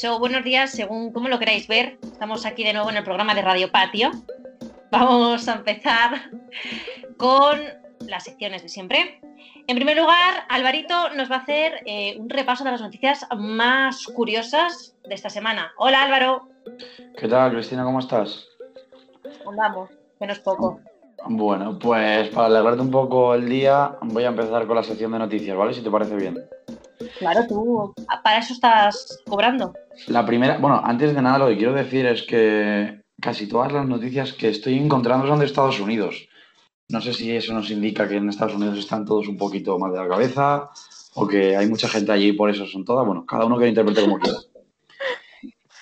buenas tardes o buenos días, según cómo lo queráis ver. Estamos aquí de nuevo en el programa de Radio Patio. Vamos a empezar con las secciones de siempre. En primer lugar, Alvarito nos va a hacer eh, un repaso de las noticias más curiosas de esta semana. Hola Álvaro. ¿Qué tal, Cristina? ¿Cómo estás? Andamos, menos poco. Bueno, pues para alegrarte un poco el día, voy a empezar con la sección de noticias, ¿vale? Si te parece bien. Claro, tú para eso estás cobrando. La primera, bueno, antes de nada lo que quiero decir es que casi todas las noticias que estoy encontrando son de Estados Unidos. No sé si eso nos indica que en Estados Unidos están todos un poquito más de la cabeza o que hay mucha gente allí y por eso son todas. Bueno, cada uno que lo interprete como quiera.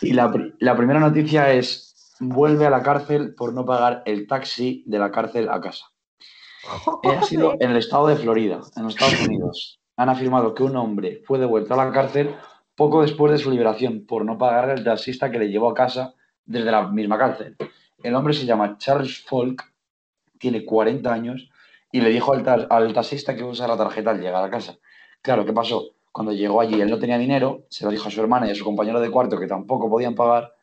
Y la, la primera noticia es, vuelve a la cárcel por no pagar el taxi de la cárcel a casa. Ha sido en el estado de Florida, en los Estados Unidos. Han afirmado que un hombre fue devuelto a la cárcel poco después de su liberación por no pagar el taxista que le llevó a casa desde la misma cárcel. El hombre se llama Charles Folk, tiene 40 años y le dijo al, ta- al taxista que usa la tarjeta al llegar a casa. Claro, ¿qué pasó? Cuando llegó allí, él no tenía dinero, se lo dijo a su hermana y a su compañero de cuarto que tampoco podían pagar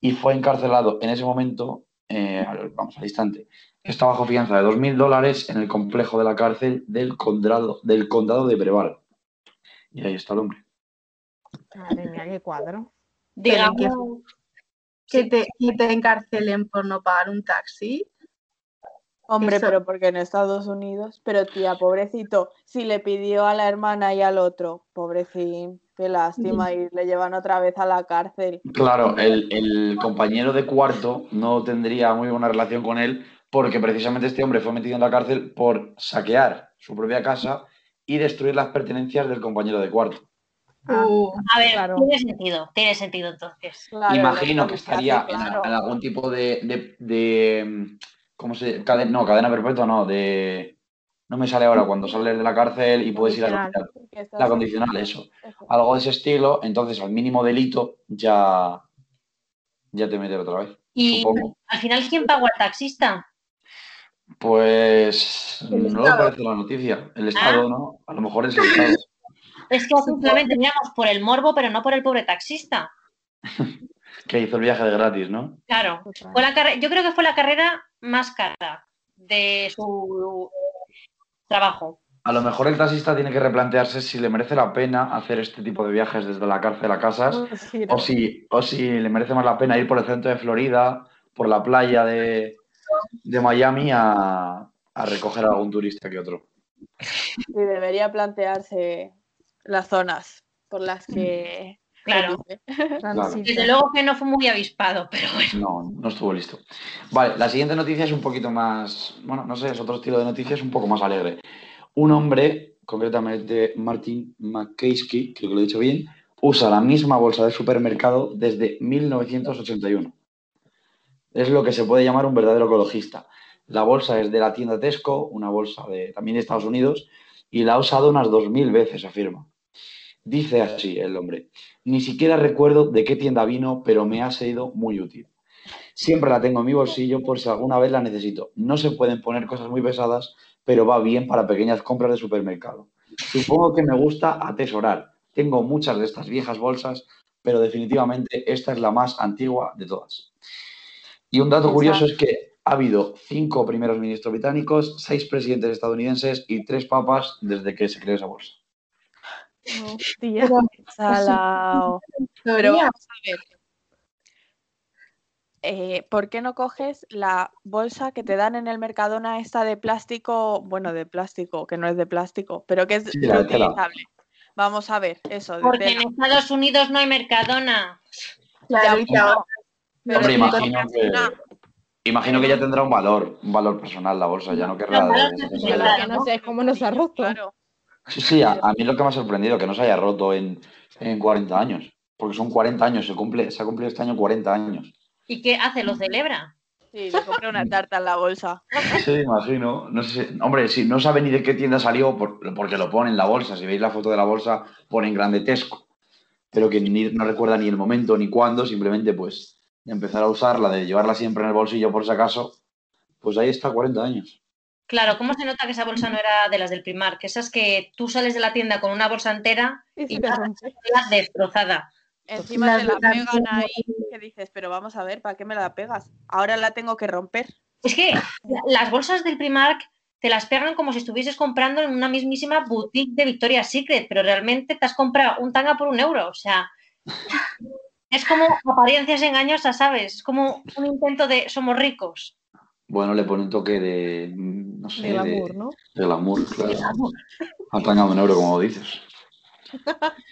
y fue encarcelado en ese momento, eh, al- vamos, al instante. Está bajo fianza de 2.000 dólares en el complejo de la cárcel del condado, del condado de Brevard. Y ahí está el hombre. Madre mía, qué cuadro. Digamos, que te, que te encarcelen por no pagar un taxi. Hombre, Eso- pero porque en Estados Unidos, pero tía, pobrecito, si le pidió a la hermana y al otro, pobrecín, qué lástima, y le llevan otra vez a la cárcel. Claro, el, el compañero de cuarto no tendría muy buena relación con él porque precisamente este hombre fue metido en la cárcel por saquear su propia casa y destruir las pertenencias del compañero de cuarto. Ah, Uh, a ver, claro. tiene sentido, tiene sentido entonces. Claro, Imagino que estaría en, claro. en algún tipo de, de, de, ¿cómo se? Cadena, no, cadena perpetua, no, de... No me sale ahora cuando sales de la cárcel y puedes ir a la Condicional. La condicional, eso. Algo de ese estilo, entonces al mínimo delito ya, ya te meten otra vez. Y Supongo. al final, ¿quién pagó al taxista? Pues no lo Estado. parece la noticia. El Estado, Ah. ¿no? A lo mejor es el Estado. Es que simplemente miramos por el morbo, pero no por el pobre taxista. Que hizo el viaje de gratis, ¿no? Claro. Fue la carre- Yo creo que fue la carrera más cara de su trabajo. A lo mejor el taxista tiene que replantearse si le merece la pena hacer este tipo de viajes desde la cárcel a casas giro. o si, o si le merece más la pena ir por el centro de Florida, por la playa de, de Miami a, a recoger a algún turista que otro. Sí, debería plantearse las zonas por las que Claro. Desde luego que no fue muy avispado, pero bueno. No, no estuvo listo. Vale, la siguiente noticia es un poquito más, bueno, no sé, es otro estilo de noticias un poco más alegre. Un hombre, concretamente Martin McKeisky, creo que lo he dicho bien, usa la misma bolsa de supermercado desde 1981. Es lo que se puede llamar un verdadero ecologista. La bolsa es de la tienda Tesco, una bolsa de, también de Estados Unidos, y la ha usado unas 2.000 veces, afirma. Dice así el hombre, ni siquiera recuerdo de qué tienda vino, pero me ha sido muy útil. Siempre la tengo en mi bolsillo por si alguna vez la necesito. No se pueden poner cosas muy pesadas, pero va bien para pequeñas compras de supermercado. Supongo que me gusta atesorar. Tengo muchas de estas viejas bolsas, pero definitivamente esta es la más antigua de todas. Y un dato curioso es que ha habido cinco primeros ministros británicos, seis presidentes estadounidenses y tres papas desde que se creó esa bolsa. Hostia. Salao. Pero vamos a ver. Eh, ¿por qué no coges la bolsa que te dan en el Mercadona esta de plástico? Bueno, de plástico, que no es de plástico, pero que es Sí, reutilizable. Vamos a ver, eso, de Porque en. Estados Unidos no hay Mercadona. Claro, Ya, ahora- Pero Hombre, imagino que, imagino ya tendrá un valor, un valor personal la bolsa, ya no querrá... De- no sé cómo nos ha roto. Claro. Sí, sí, a, a mí lo que me ha sorprendido que no se haya roto en, en 40 años, porque son 40 años, se cumple, se ha cumplido este año 40 años. ¿Y qué hace? ¿Lo celebra? Sí, le compré una tarta en la bolsa. Sí, imagino. No sé, si- hombre, si no sabe ni de qué tienda salió, por- porque lo pone en la bolsa. Si veis la foto de la bolsa, pone en grande Tesco. Pero que ni- no recuerda ni el momento ni cuándo, simplemente pues empezar a usarla, de llevarla siempre en el bolsillo por si acaso, pues ahí está 40 años. Claro, ¿cómo se nota que esa bolsa no era de las del Primark? Que esas que tú sales de la tienda con una bolsa entera Y y la destrozada. Encima te la pegan ahí, que dices, pero vamos a ver, ¿para qué me la pegas? Ahora la tengo que romper. Es que la- las bolsas del Primark te las pegan como si estuvieses comprando en una mismísima boutique de Victoria's Secret, pero realmente te has comprado un tanga por un euro. O sea, es como apariencias engañosas, ¿sabes? Es como un intento de somos ricos. Bueno, le pone un toque de, no sé, De de, glamour, ¿no? de glamour, claro. Al tanga de un euro, como dices.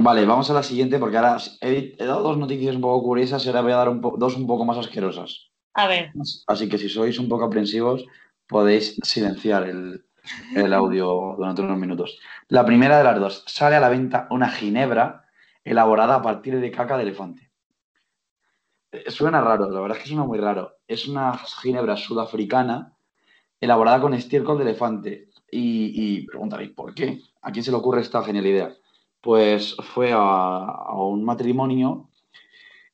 Vale, vamos a la siguiente porque ahora he, he dado dos noticias un poco curiosas y ahora voy a dar un dos un poco más asquerosas. A ver, Así que si sois un poco aprensivos, podéis silenciar el, el audio durante unos minutos. La primera de las dos, sale a la venta una ginebra elaborada a partir de caca de elefante. Eh, Suena raro, la verdad es que suena muy raro. Es una ginebra sudafricana elaborada con estiércol de elefante. Y, y preguntaréis, ¿por qué? ¿A quién se le ocurre esta genial idea? Pues fue a, a un matrimonio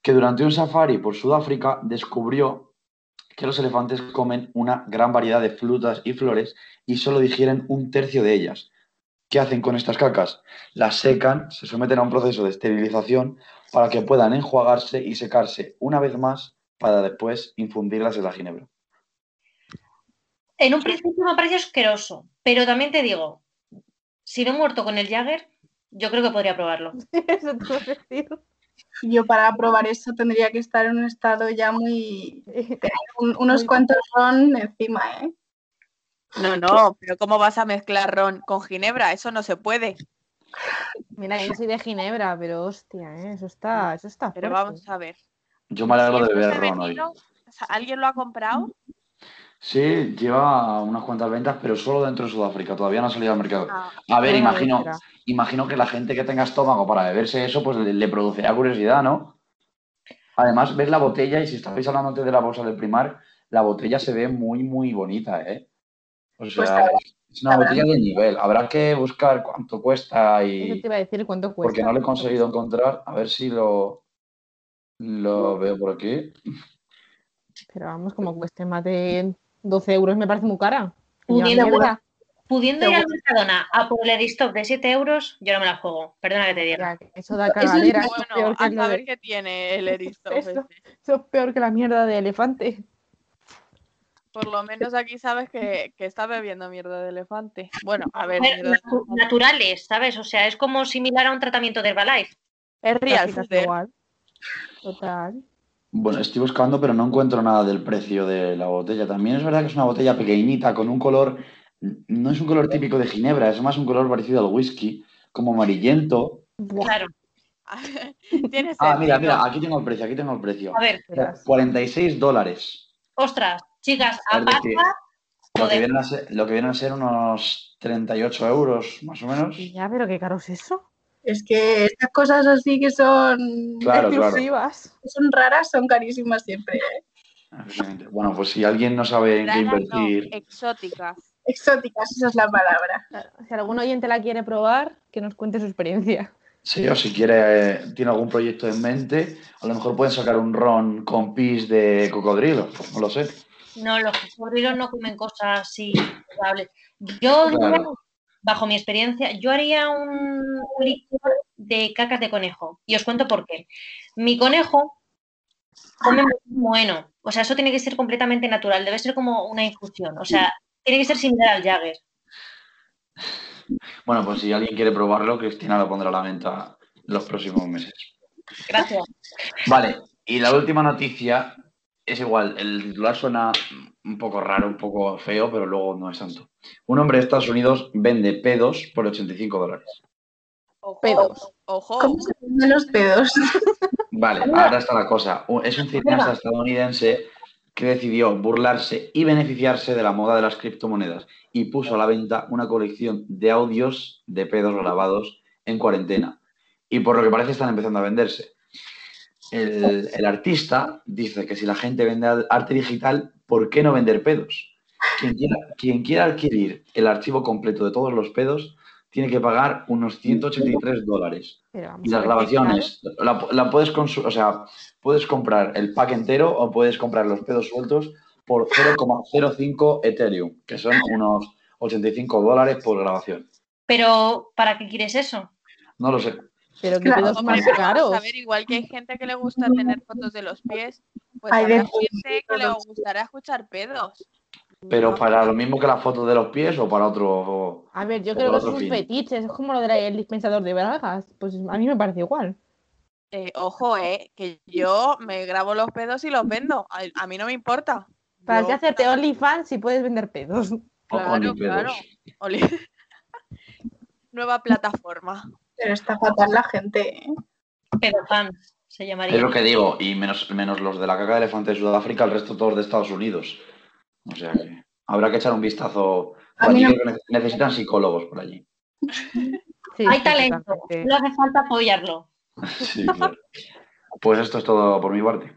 que durante un safari por Sudáfrica descubrió que los elefantes comen una gran variedad de frutas y flores y solo digieren un tercio de ellas. ¿Qué hacen con estas cacas? Las secan, se someten a un proceso de esterilización para que puedan enjuagarse y secarse una vez más para después infundirlas en la ginebra. en un principio me parece asqueroso, pero también te digo, si me he muerto con el Jagger, yo creo que podría probarlo. Eso te. Yo para probar eso tendría que estar en un estado ya muy... un- unos Muy- cuantos ron encima, ¿eh? No, no, pero ¿cómo vas a mezclar ron con ginebra? Eso no se puede. Mira, yo soy de Ginebra, pero hostia, ¿eh? eso está, eso está Pero fuerte. vamos a ver. Yo me alegro de se ron hoy. ¿Alguien lo ha comprado? Sí, lleva unas cuantas ventas, pero solo dentro de Sudáfrica. Todavía no ha salido al mercado. Ah, A ver, imagino, imagino que la gente que tenga estómago para beberse eso, pues le, le producirá curiosidad, ¿no? Además, ves la botella y si estabais hablando antes de la bolsa del primar, la botella se ve muy, muy bonita, ¿eh? O sea, Pues es una botella de nivel. Habrá que buscar cuánto cuesta Eso y... te iba a decir cuánto cuesta. Porque no lo he conseguido encontrar. A ver si lo, lo veo por aquí. Pero vamos, como cueste más de 12 euros, me parece muy cara. Pudiendo, mierda, pudiendo ir al. Mercadona a por el Airstop de 7 euros, yo no me la juego. Perdona que te diga. Eso da Eso cagadera. Eso, es bueno, peor que a de- qué tiene el Eristoff. Eso. eso es peor que la mierda de elefante. Por lo menos aquí sabes que, que está bebiendo mierda de elefante. Bueno, a ver, de naturales, ¿sabes? O sea, es como similar a un tratamiento de Herbalife. es real igual. Total. Bueno, estoy buscando, pero no encuentro nada del precio de la botella. También es verdad que es una botella pequeñita con un color, no es un color típico de Ginebra, es más un color parecido al whisky, como amarillento. Claro. Ah, mira, mira, aquí tengo el precio, aquí tengo el precio. A ver, verás. 46 dólares. ostras, chicas, aparta. Lo que, vienen a ser, lo que vienen a ser unos 38 euros, más o menos. Ya, pero qué caro es eso. Es que estas cosas así que son, Claro. Exclusivas. que son raras son carísimas siempre, ¿eh? Bueno, pues si alguien no sabe en qué no, invertir, exóticas. Exóticas, esa es la palabra. Si algún oyente la quiere probar, que nos cuente su experiencia. sí, o si quiere, eh, tiene algún proyecto en mente, a lo mejor pueden sacar un ron con pis de cocodrilo, no lo sé. No, los cocodrilos no comen cosas así. Yo, Claro. bajo mi experiencia, yo haría un, un licor de cacas de conejo. Y os cuento por qué. Mi conejo come muy bueno. O sea, eso tiene que ser completamente natural. Debe ser como una infusión. O sea, tiene que ser similar al Jagger. Bueno, pues si alguien quiere probarlo, Cristina lo pondrá a la venta los próximos meses. Gracias. Vale, y la última noticia es igual, el titular suena un poco raro, un poco feo, pero luego no es tanto. Un hombre de Estados Unidos vende pedos por 85 dólares. Ojo, Pedos. Ojo. ¿Cómo se venden los pedos? Vale, ahora está la cosa. Es un cineasta estadounidense que decidió burlarse y beneficiarse de la moda de las criptomonedas y puso a la venta una colección de audios de pedos grabados en cuarentena. Y por lo que parece están empezando a venderse. El, el artista dice que si la gente vende arte digital, ¿por qué no vender pedos? Quien quiera, quien quiera adquirir el archivo completo de todos los pedos tiene que pagar unos 183 dólares. Y las grabaciones, la, la puedes o sea, puedes comprar el pack entero o puedes comprar los pedos sueltos por 0,05 Ethereum, que son unos 85 dólares por grabación. Pero, ¿para qué quieres eso? No lo sé. Pero que Claro, pedos Hombre, más caros. a ver, igual que hay gente que le gusta tener fotos de los pies, pues Hay habrá gente que le gustará escuchar pedos. Pero No, para lo mismo que la foto de los pies o para otro. A ver, yo creo que es un fin. fetiche, es como lo del dispensador de bragas. Pues a mí me parece igual. eh, ojo, eh, que yo me grabo los pedos y los vendo. A, a mí no me importa. ¿Para Yo- qué hacerte OnlyFans si puedes vender pedos? Claro, claro. Oli- Nueva plataforma. Pero está fatal la gente. ¿eh? Pedofans se llamaría. Es lo que digo, y menos, menos los de la caca de elefante de Sudáfrica, el resto todos de Estados Unidos. O sea que habrá que echar un vistazo. Por allí no- que necesitan psicólogos por allí. Sí, Hay talento, no hace falta apoyarlo. Sí, claro. Pues esto es todo por mi parte.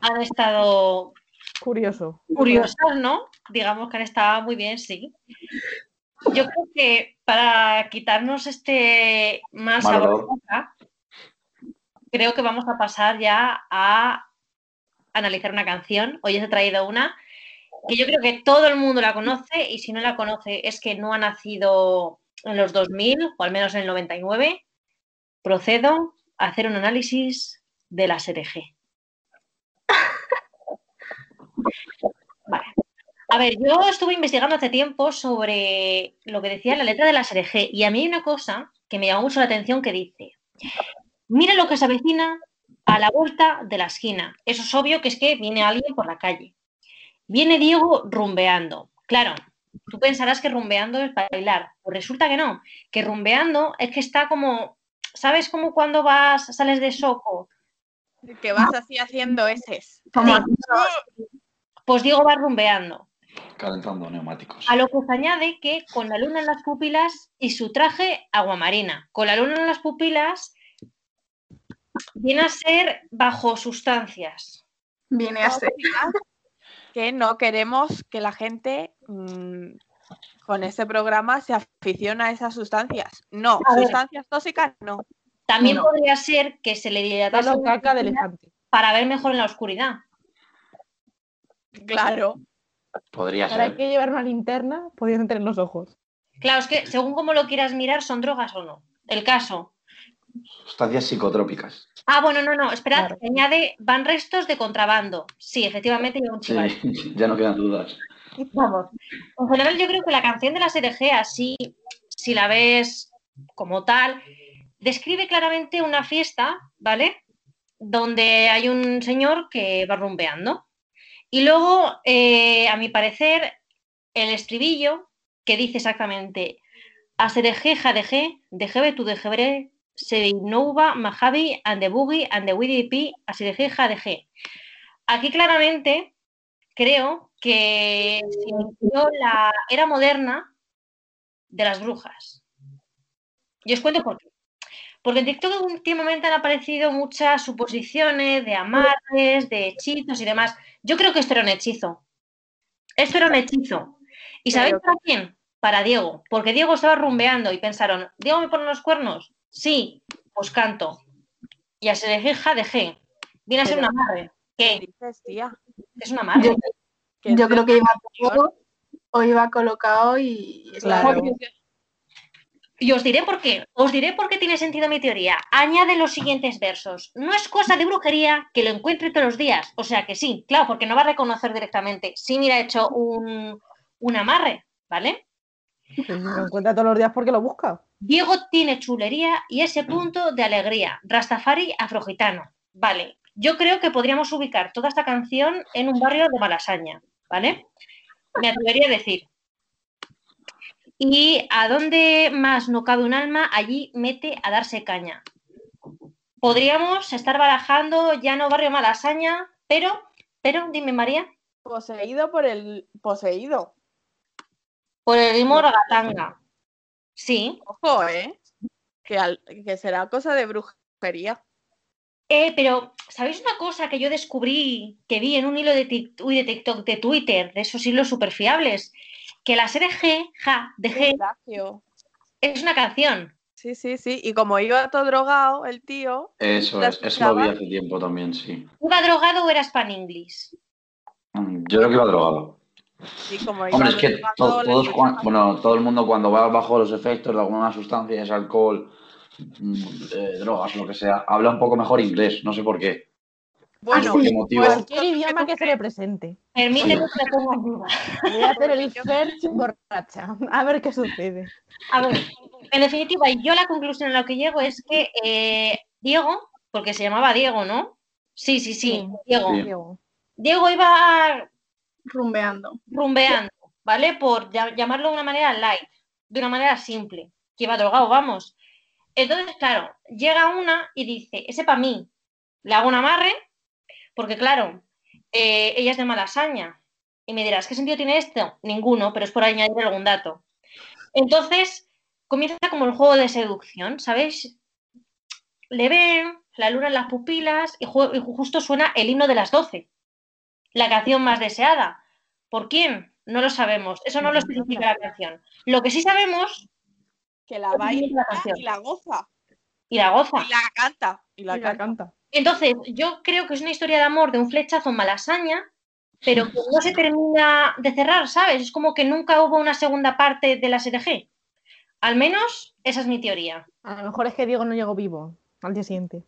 Han estado Curioso. curiosas, ¿no? Digamos que han estado muy bien, sí. Yo creo que para quitarnos este mal sabor de olor. boca, creo que vamos a pasar ya a analizar una canción. Hoy os he traído una que yo creo que todo el mundo la conoce y si no la conoce es que no ha nacido en los 2000 o al menos en el 99. Procedo a hacer un análisis de la SRG. A ver, yo estuve investigando hace tiempo sobre lo que decía la letra de la SRG y a mí hay una cosa que me llamó mucho la atención que dice, mira lo que se avecina a la vuelta de la esquina. Eso es obvio que es que viene alguien por la calle. Viene Diego rumbeando. Claro, tú pensarás que rumbeando es bailar. Pues resulta que no, que rumbeando es que está como, ¿sabes como cuando vas, sales de soco? Que vas así haciendo eses. Como Sí. Pues Diego va rumbeando. Calentando neumáticos. A lo que se añade que con la luna en las pupilas y su traje aguamarina. Con la luna en las pupilas viene a ser bajo sustancias. viene a ser. que no queremos que la gente mm, con este programa se aficione a esas sustancias. No, A ver. sustancias tóxicas no. También No. podría ser que se le dilatase caca de elefante. para ver mejor en la oscuridad. Claro. Podría hay ser. que llevar una linterna pudiendo tener los ojos. Claro, es que según como lo quieras mirar, son drogas o no. El caso. Sustancias psicotrópicas. Ah, bueno, no, no, esperad, Claro. añade, van restos de contrabando. Sí, efectivamente lleva un Sí, chival. ya no quedan dudas. Vamos. En general, yo creo que la canción de la SRG, así, si la ves como tal, describe claramente una fiesta, ¿vale? Donde hay un señor que va rumbeando. Y luego, eh, a mi parecer, el estribillo que dice exactamente SRG, JDG, DGB, tu DGB, Seinouba, Mahavi, and the Boogie, and the SRG, JDG. Aquí claramente creo que se inició la era moderna de las brujas. Y os cuento por qué. Porque en TikTok últimamente han aparecido muchas suposiciones de amarres, de hechizos y demás. Yo creo que esto era un hechizo. Esto era un hechizo. ¿Y sabéis para quién? Para Diego. Porque Diego estaba rumbeando y pensaron, ¿Diego me pone los cuernos? Sí, pues canto. Y a Serejeja dejé. Viene a ser un amarre. ¿Qué ¿Qué? dices, tía? Es un amarre. Yo, creo que iba todo o iba colocado y es la- Claro. Y os diré por qué. Os diré por qué tiene sentido mi teoría. Añade los siguientes versos. No es cosa de brujería que lo encuentre todos los días. O sea que sí, claro, porque no va a reconocer directamente. Sí, mira, ha hecho un, un amarre, ¿vale? Lo encuentra todos los días porque lo busca. Diego tiene chulería y ese punto de alegría. Rastafari afrogitano. Vale. Yo creo que podríamos ubicar toda esta canción en un barrio de Malasaña, ¿vale? Me atrevería a decir. Y a dónde más no cabe un alma, allí mete a darse caña. Podríamos estar barajando ya no barrio Malasaña, pero, pero, dime María, Poseído por el poseído. por el ritmo ragatanga. Sí, Ojo, ¿eh? Que, al- que será cosa de brujería. Eh, pero, ¿sabéis una cosa que yo descubrí, que vi en un hilo de, Tik- uy, de TikTok, de Twitter, de esos hilos súper fiables? Que la serie G, ja, de G, es una canción. Sí, sí, sí. Y como iba todo drogado, el tío, Eso ¿La es, eso lo vi hace tiempo también, sí. ¿Iba drogado o era Span English? Mm, Yo creo que iba drogado. sí, como iba Hombre, es que drogado, to- le todos, escuchaba. cuan- bueno, todo el mundo cuando va bajo los efectos de alguna sustancia, es alcohol mm, eh, drogas, lo que sea, habla un poco mejor inglés, no sé por qué. Bueno, ¿Por qué motivo? Cualquier idioma que se le presente. Permíteme que te ponga en duda. Voy a hacer el search borracha. A ver qué sucede. A ver, en definitiva, yo la conclusión a la que llego es que eh, Diego, porque se llamaba Diego, ¿no? Sí, sí, sí, Sí. Diego. Diego. Diego iba Rumbeando. rumbeando, ¿vale? Por ll- llamarlo de una manera light, de una manera simple, que iba drogado, vamos. Entonces, claro, llega una y dice, ese para mí, le hago un amarre, porque claro, eh, ella es de Malasaña. Y me dirás, ¿qué sentido tiene esto? Ninguno, pero es por añadir algún dato. Entonces, comienza como el juego de seducción, ¿sabéis? Le ven, la luna en las pupilas y, ju- y justo suena el himno de las 12, la canción más deseada. ¿Por quién? No lo sabemos. Eso no lo especifica la canción. Lo que sí sabemos, que la baila la y la goza. Y la goza. Y la canta. Y la Y la canta. Entonces, yo creo que es una historia de amor de un flechazo en malasaña, pero que no se termina de cerrar, ¿sabes? Es como que nunca hubo una segunda parte de la SRG. Al menos esa es mi teoría. A lo mejor es que Diego no llegó vivo al día siguiente.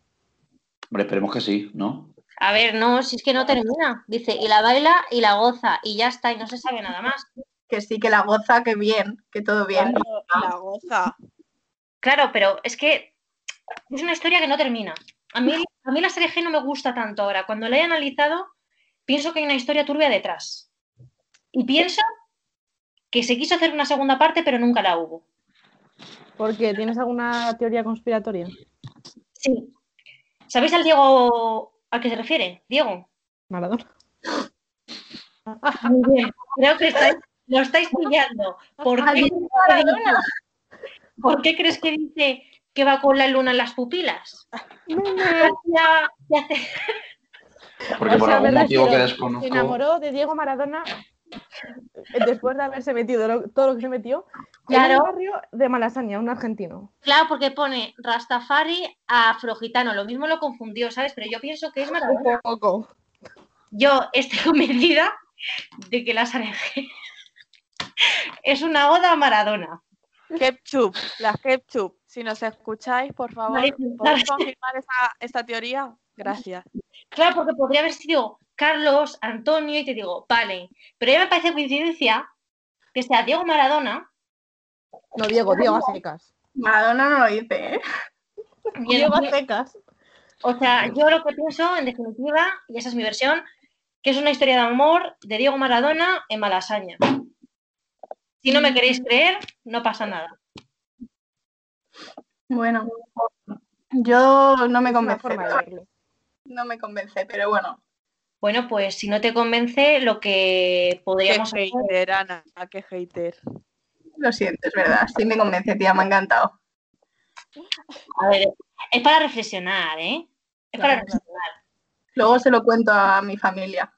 Hombre, esperemos que sí, ¿no? A ver, no, si es que no termina. Dice, y la baila y la goza, y ya está, y no se sabe nada más. Que sí, que la goza, que bien, que todo bien. Claro, la goza. Claro, pero es que es una historia que no termina. A mí, a mí la SRG no me gusta tanto ahora. Cuando la he analizado, pienso que hay una historia turbia detrás. Y pienso que se quiso hacer una segunda parte, pero nunca la hubo. Porque tienes alguna teoría conspiratoria. Sí. ¿Sabéis al Diego al que se refiere? Diego. Maradona. Muy bien. Creo que estáis- lo estáis pillando. ¿Por qué. ¿Por qué crees que dice que va con la luna en las pupilas? Porque O por sea, algún motivo que refiero, Se desconozco. enamoró de Diego Maradona después de haberse metido lo- todo lo que se metió en Claro. un barrio de Malasaña, un argentino. Claro, porque pone Rastafari afrogitano. Lo mismo lo confundió, ¿sabes? Pero yo pienso que es Maradona. Un poco. Yo estoy convencida de que la SRG es una oda a Maradona. Ketchup, la ketchup. Si nos escucháis, por favor. ¿podéis confirmar esa, esta teoría? Gracias. Claro, porque podría haber sido Carlos, Antonio, y te digo, vale. Pero ya me parece coincidencia que sea Diego Maradona. No, Diego, Diego a secas. Maradona no lo dice, ¿eh? Diego a secas. o sea, yo lo que pienso, en definitiva, y esa es mi versión, que es una historia de amor de Diego Maradona en Malasaña. Si no me queréis creer, no pasa nada. Bueno, yo no me convence. No me convence, pero bueno. Bueno, pues si no te convence, lo que Qué podríamos hacer hater, Ana, qué hater. Lo siento, es verdad. Sí me convence, tía, me ha encantado. A ver, es para reflexionar, ¿eh? Es para Claro, reflexionar. Luego se lo cuento a mi familia.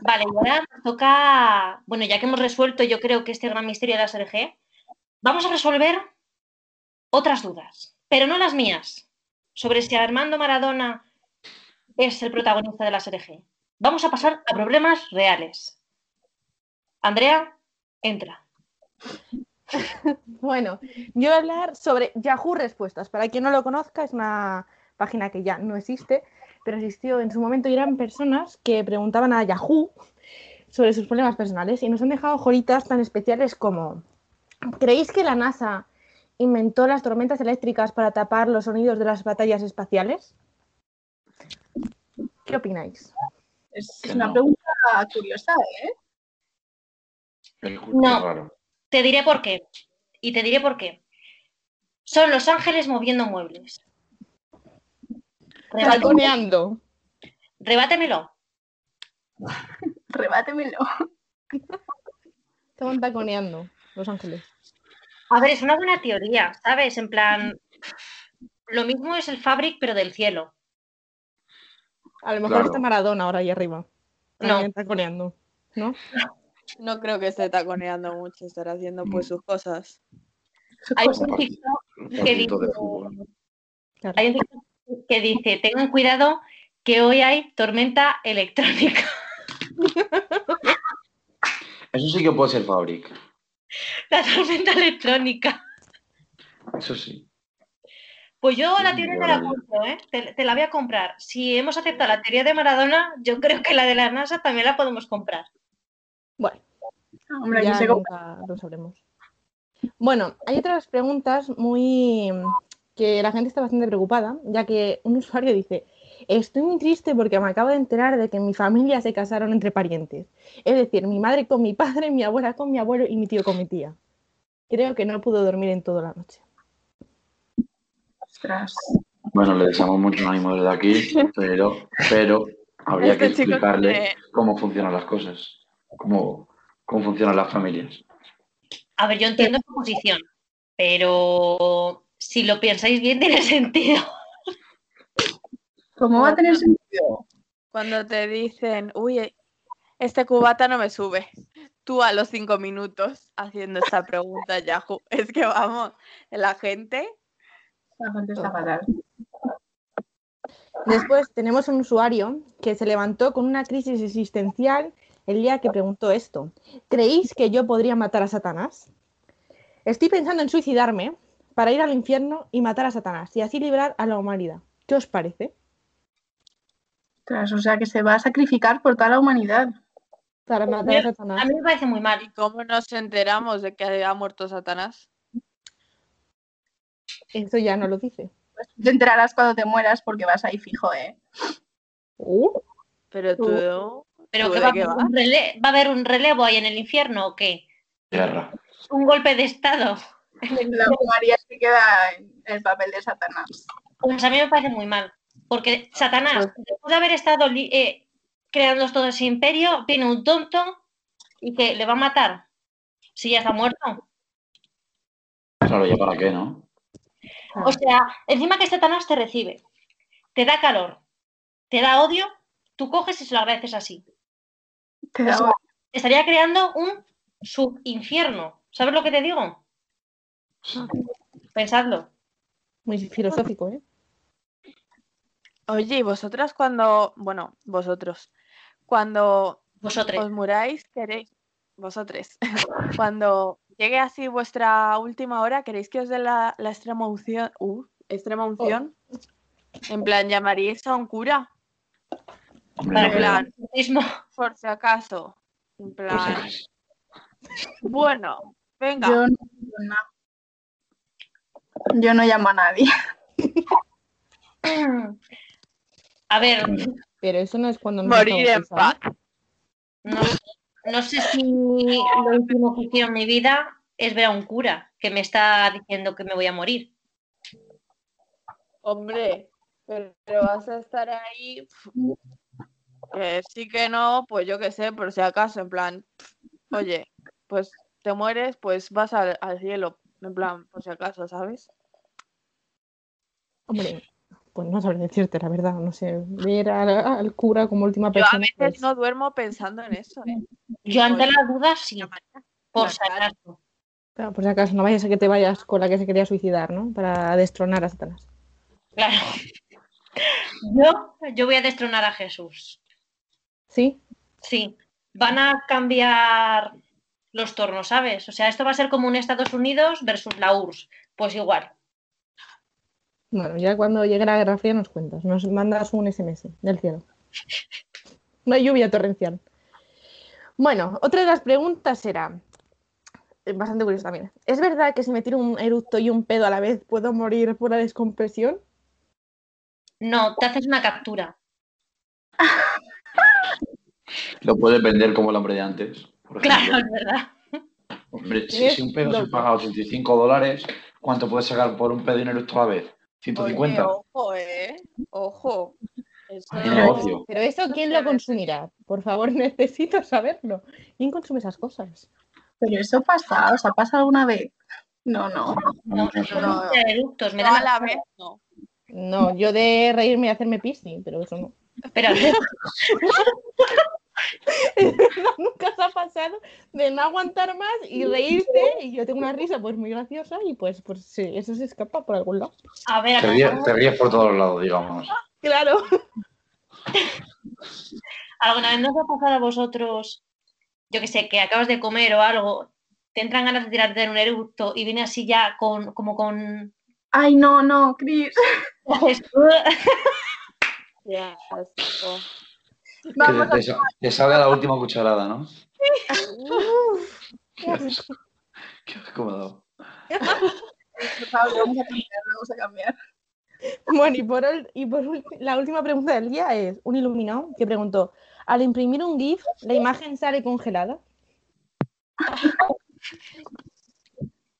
Vale, ahora toca, bueno, ya que hemos resuelto yo creo que este gran misterio de la SRG, vamos a resolver otras dudas, pero no las mías, sobre si Armando Maradona es el protagonista de la SRG. Vamos a pasar a problemas reales. Andrea, entra. Bueno, yo voy a hablar sobre Yahoo Respuestas. Para quien no lo conozca, es una página que ya no existe, pero existió en su momento y eran personas que preguntaban a Yahoo sobre sus problemas personales y nos han dejado joritas tan especiales como ¿Creéis que la NASA inventó las tormentas eléctricas para tapar los sonidos de las batallas espaciales? ¿Qué opináis? Es una no. pregunta curiosa, ¿eh? No. raro. Te diré por qué. Y te diré por qué. Son los ángeles moviendo muebles. Taconeando. rebátemelo. Rebátemelo. Estaban taconeando, Los Ángeles. A ver, es una buena teoría, ¿sabes? En plan, lo mismo es el Fabric, pero del cielo. A lo mejor Claro. está Maradona ahora ahí arriba. No. Taconeando. ¿No? No creo que esté taconeando mucho, estará haciendo pues sus cosas. Hay un TikTok que dice, hay un TikTok que dice, tengan cuidado que hoy hay tormenta electrónica. Eso sí que puede ser Fabric. La tormenta electrónica. Eso sí. Pues yo la teoría te la compro, ¿eh? Te, te la voy a comprar. Si hemos aceptado la teoría de Maradona, yo creo que la de la NASA también la podemos comprar. Bueno, Hombre, aquí ya se compra. nunca lo sabremos. Bueno, hay otras preguntas muy que la gente está bastante preocupada, ya que un usuario dice, estoy muy triste porque me acabo de enterar de que en mi familia se casaron entre parientes. Es decir, mi madre con mi padre, mi abuela con mi abuelo y mi tío con mi tía. Creo que no pudo dormir en toda la noche. Ostras. Bueno, le deseamos mucho ánimo desde aquí, pero, pero habría Este que explicarle cómo funcionan las cosas, cómo, cómo funcionan las familias. A ver, yo entiendo su posición, pero si lo pensáis bien, tiene sentido. ¿Cómo va a tener sentido? Cuando te dicen, uy, este cubata no me sube. Tú a los cinco minutos haciendo esta pregunta, Yahoo. Es que vamos, la gente. La gente está fatal. Después tenemos un usuario que se levantó con una crisis existencial el día que preguntó esto. ¿Creéis que yo podría matar a Satanás? Estoy pensando en suicidarme para ir al infierno y matar a Satanás y así librar a la humanidad. ¿Qué os parece? Ostras, o sea que se va a sacrificar por toda la humanidad. Para matar a Satanás. A mí me parece muy ¿Y mal. cómo nos enteramos de que ha muerto Satanás? Eso ya no lo dice. Pues te enterarás cuando te mueras porque vas ahí fijo, ¿eh? Uh, Pero tú. ¿Pero ¿tú que de va, un va a haber un relevo ahí en el infierno o qué? Guerra. ¿Un golpe de estado? La María se queda en el papel de Satanás. Pues a mí me parece muy mal. Porque Satanás, Pues- después de haber estado eh, creando todo ese imperio, viene un tonto y que le va a matar. Si ya está muerto. Claro, ¿ya para qué, no? O sea, encima que Satanás te recibe, te da calor, te da odio, tú coges y se lo agradeces así. Te O sea, estaría creando un subinfierno. ¿Sabes lo que te digo? Pensadlo. muy filosófico, ¿eh? Oye, y vosotras cuando. Bueno, vosotros. Cuando Vosotros. os muráis, queréis. Vosotros. cuando llegue así vuestra última hora, ¿queréis que os dé la, la extrema unción? Uh, extrema unción. En plan, ¿llamaríais a un cura? Hombre, creo. el bautismo- Por si acaso. En plan, bueno, venga. Yo no, no. Yo no llamo a nadie. A ver, Pero eso no es cuando nos Morir en paz. no, no sé si lo último que quiero en mi vida es ver a un cura que me está diciendo que me voy a morir. Hombre, pero, pero vas a estar ahí. sí que no, pues yo qué sé, por si acaso, en plan, oye, pues te mueres, pues vas al, al cielo, en plan, por si acaso, ¿sabes? Hombre, pues no sabré decirte la verdad, no sé, ver al, al cura como última Yo a persona. veces pues, no duermo pensando en eso, ¿eh? Yo ante la duda sí, por si acaso. claro, por si acaso, no vayas a que te vayas con la que se quería suicidar, ¿no? Para destronar a Satanás. Claro. Yo, yo voy a destronar a Jesús. ¿Sí? Sí. Van a cambiar los tornos, ¿sabes? O sea, esto va a ser como un Estados Unidos versus la URSS. Pues igual. Bueno, ya cuando llegue la Guerra Fría nos cuentas, nos mandas un SMS del cielo. No hay lluvia torrencial. Bueno, otra de las preguntas era, eh, bastante curiosa también, ¿es verdad que si me tiro un eructo y un pedo a la vez puedo morir por la descompresión? No, te haces una captura. Lo puedes vender como el hombre de antes. Por. Claro, es verdad. Hombre, si, un pedo se paga 85 dólares, ¿cuánto puedes sacar por un un eructo a la vez? Oye, ¿150? ojo, ¿eh? Ojo. Eso negocio. Pero eso, ¿quién lo consumirá? Por favor, necesito saberlo. ¿Quién consume esas cosas? Pero eso pasa, ¿os ha pasado alguna vez? No, no. No, Eso no, no. eructos, me No da la vez, no. No, yo de reírme y hacerme pis, sí, pero eso no. Pero Nunca os ha pasado de no aguantar más y reírte y yo tengo una risa pues muy graciosa y pues, pues sí, eso se escapa por algún lado. a ver, Te ríes, te ríes por todos lados, digamos. Claro. ¿alguna vez nos ha pasado a vosotros, yo que sé, que acabas de comer o algo, te entran ganas de tirarte en un eructo y viene así ya con, como con... Ay, no, no, Cris. Ya, Que te, te salga la última cucharada, ¿no? Qué asco. Qué asco me ha dado. Por favor, vamos a cambiar, vamos a cambiar. Bueno, y por, ul- y por la última pregunta del día es un iluminado que preguntó, al imprimir un GIF, ¿la imagen sale congelada?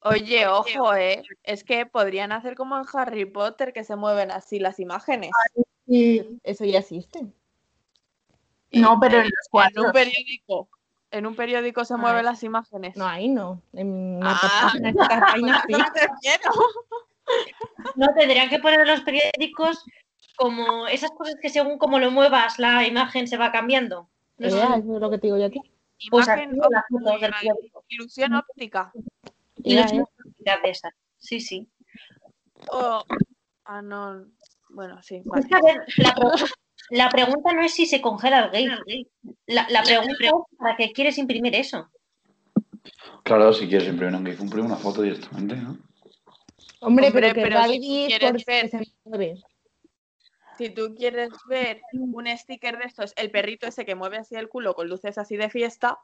Oye, ojo, ¿eh? Es que podrían hacer como en Harry Potter, que se mueven así las imágenes. Eso ya existe. No, pero en los En cuadros. un periódico. En un periódico se mueven las imágenes. No, ahí no. En una Ah. página, sí. No, tendrían que poner en los periódicos como esas cosas que según como lo muevas la imagen se va cambiando. No sé. Eh, eso es lo que te digo yo. Pues Imagen aquí del óptica, periódico. ilusión óptica. Y Ya, los eh. de esas. Sí, sí. O- Ah, no. Bueno, sí, Es vale. que, a ver, la, la pregunta no es si se congela el GIF. La, la pregunta es para qué quieres imprimir eso. Claro, si quieres imprimir un GIF, imprime una foto directamente, ¿no? Hombre, Hombre, pero que pero va si quieres por ver- que se mueve. Si tú quieres ver un sticker de estos, el perrito ese que mueve así el culo con luces así de fiesta,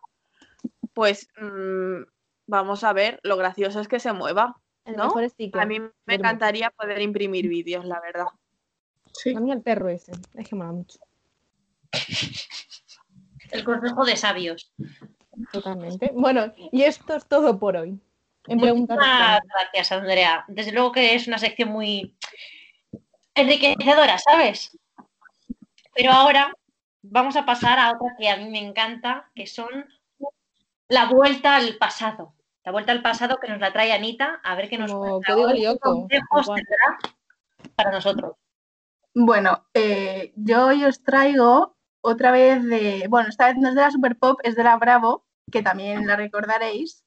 pues mm, vamos a ver, lo gracioso es que se mueva. El ¿No? mejor sticker. A mí me encantaría poder imprimir vídeos, la verdad. Sí. A mí el perro ese. Es que mola mucho. El consejo de sabios. Totalmente. Bueno, y esto es todo por hoy. En respuestas. gracias, Andrea. Desde luego que es una sección muy enriquecedora, ¿sabes? Pero ahora vamos a pasar a otra que a mí me encanta, que son la vuelta al pasado. La vuelta al pasado que nos la trae Anita, a ver qué nos Como cuenta código consejos tendrá para nosotros. Bueno, eh, yo hoy os traigo otra vez de, bueno, esta vez no es de la Super Pop, es de la Bravo, que también la recordaréis.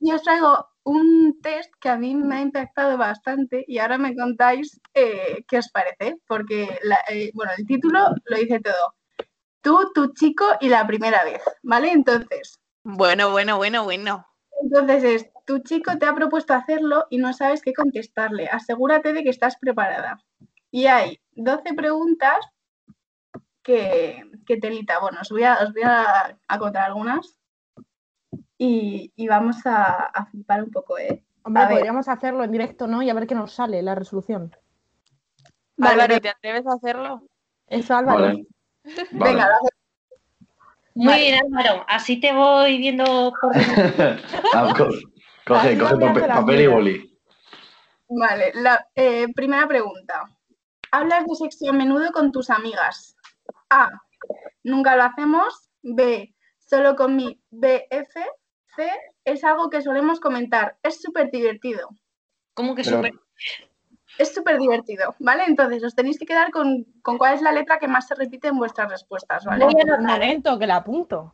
Y os traigo un test que a mí me ha impactado bastante y ahora me contáis eh, qué os parece, porque, la- eh, bueno, el título lo dice todo. Tú, tu chico y la primera vez, ¿vale? Entonces, Bueno, bueno, bueno, bueno. entonces es, tu chico te ha propuesto hacerlo y no sabes qué contestarle. Asegúrate de que estás preparada. Y hay 12 preguntas que, que telita. Bueno, os voy a, os voy a, a contar algunas y, y vamos a, a flipar un poco, ¿eh? Hombre, A ver. podríamos hacerlo en directo, ¿no? Y a ver qué nos sale la resolución. Vale, Álvaro, ¿te atreves a hacerlo? Eso, Álvaro. Vale. Vale. Venga, lo Muy Vale. bien, Álvaro. Así te voy viendo por Ah, co- coge, coge papel, y vida. boli. Vale, la eh, primera pregunta. ¿Hablas de sexo a menudo con tus amigas? A. Nunca lo hacemos. B. Solo con mi BF. C. Es algo que solemos comentar. Es súper divertido. ¿Cómo que Pero- súper? Es súper divertido, ¿vale? Entonces os tenéis que quedar con, con cuál es la letra que más se repite en vuestras respuestas, ¿vale? Voy a anotar, ¿eh? momento, que la apunto.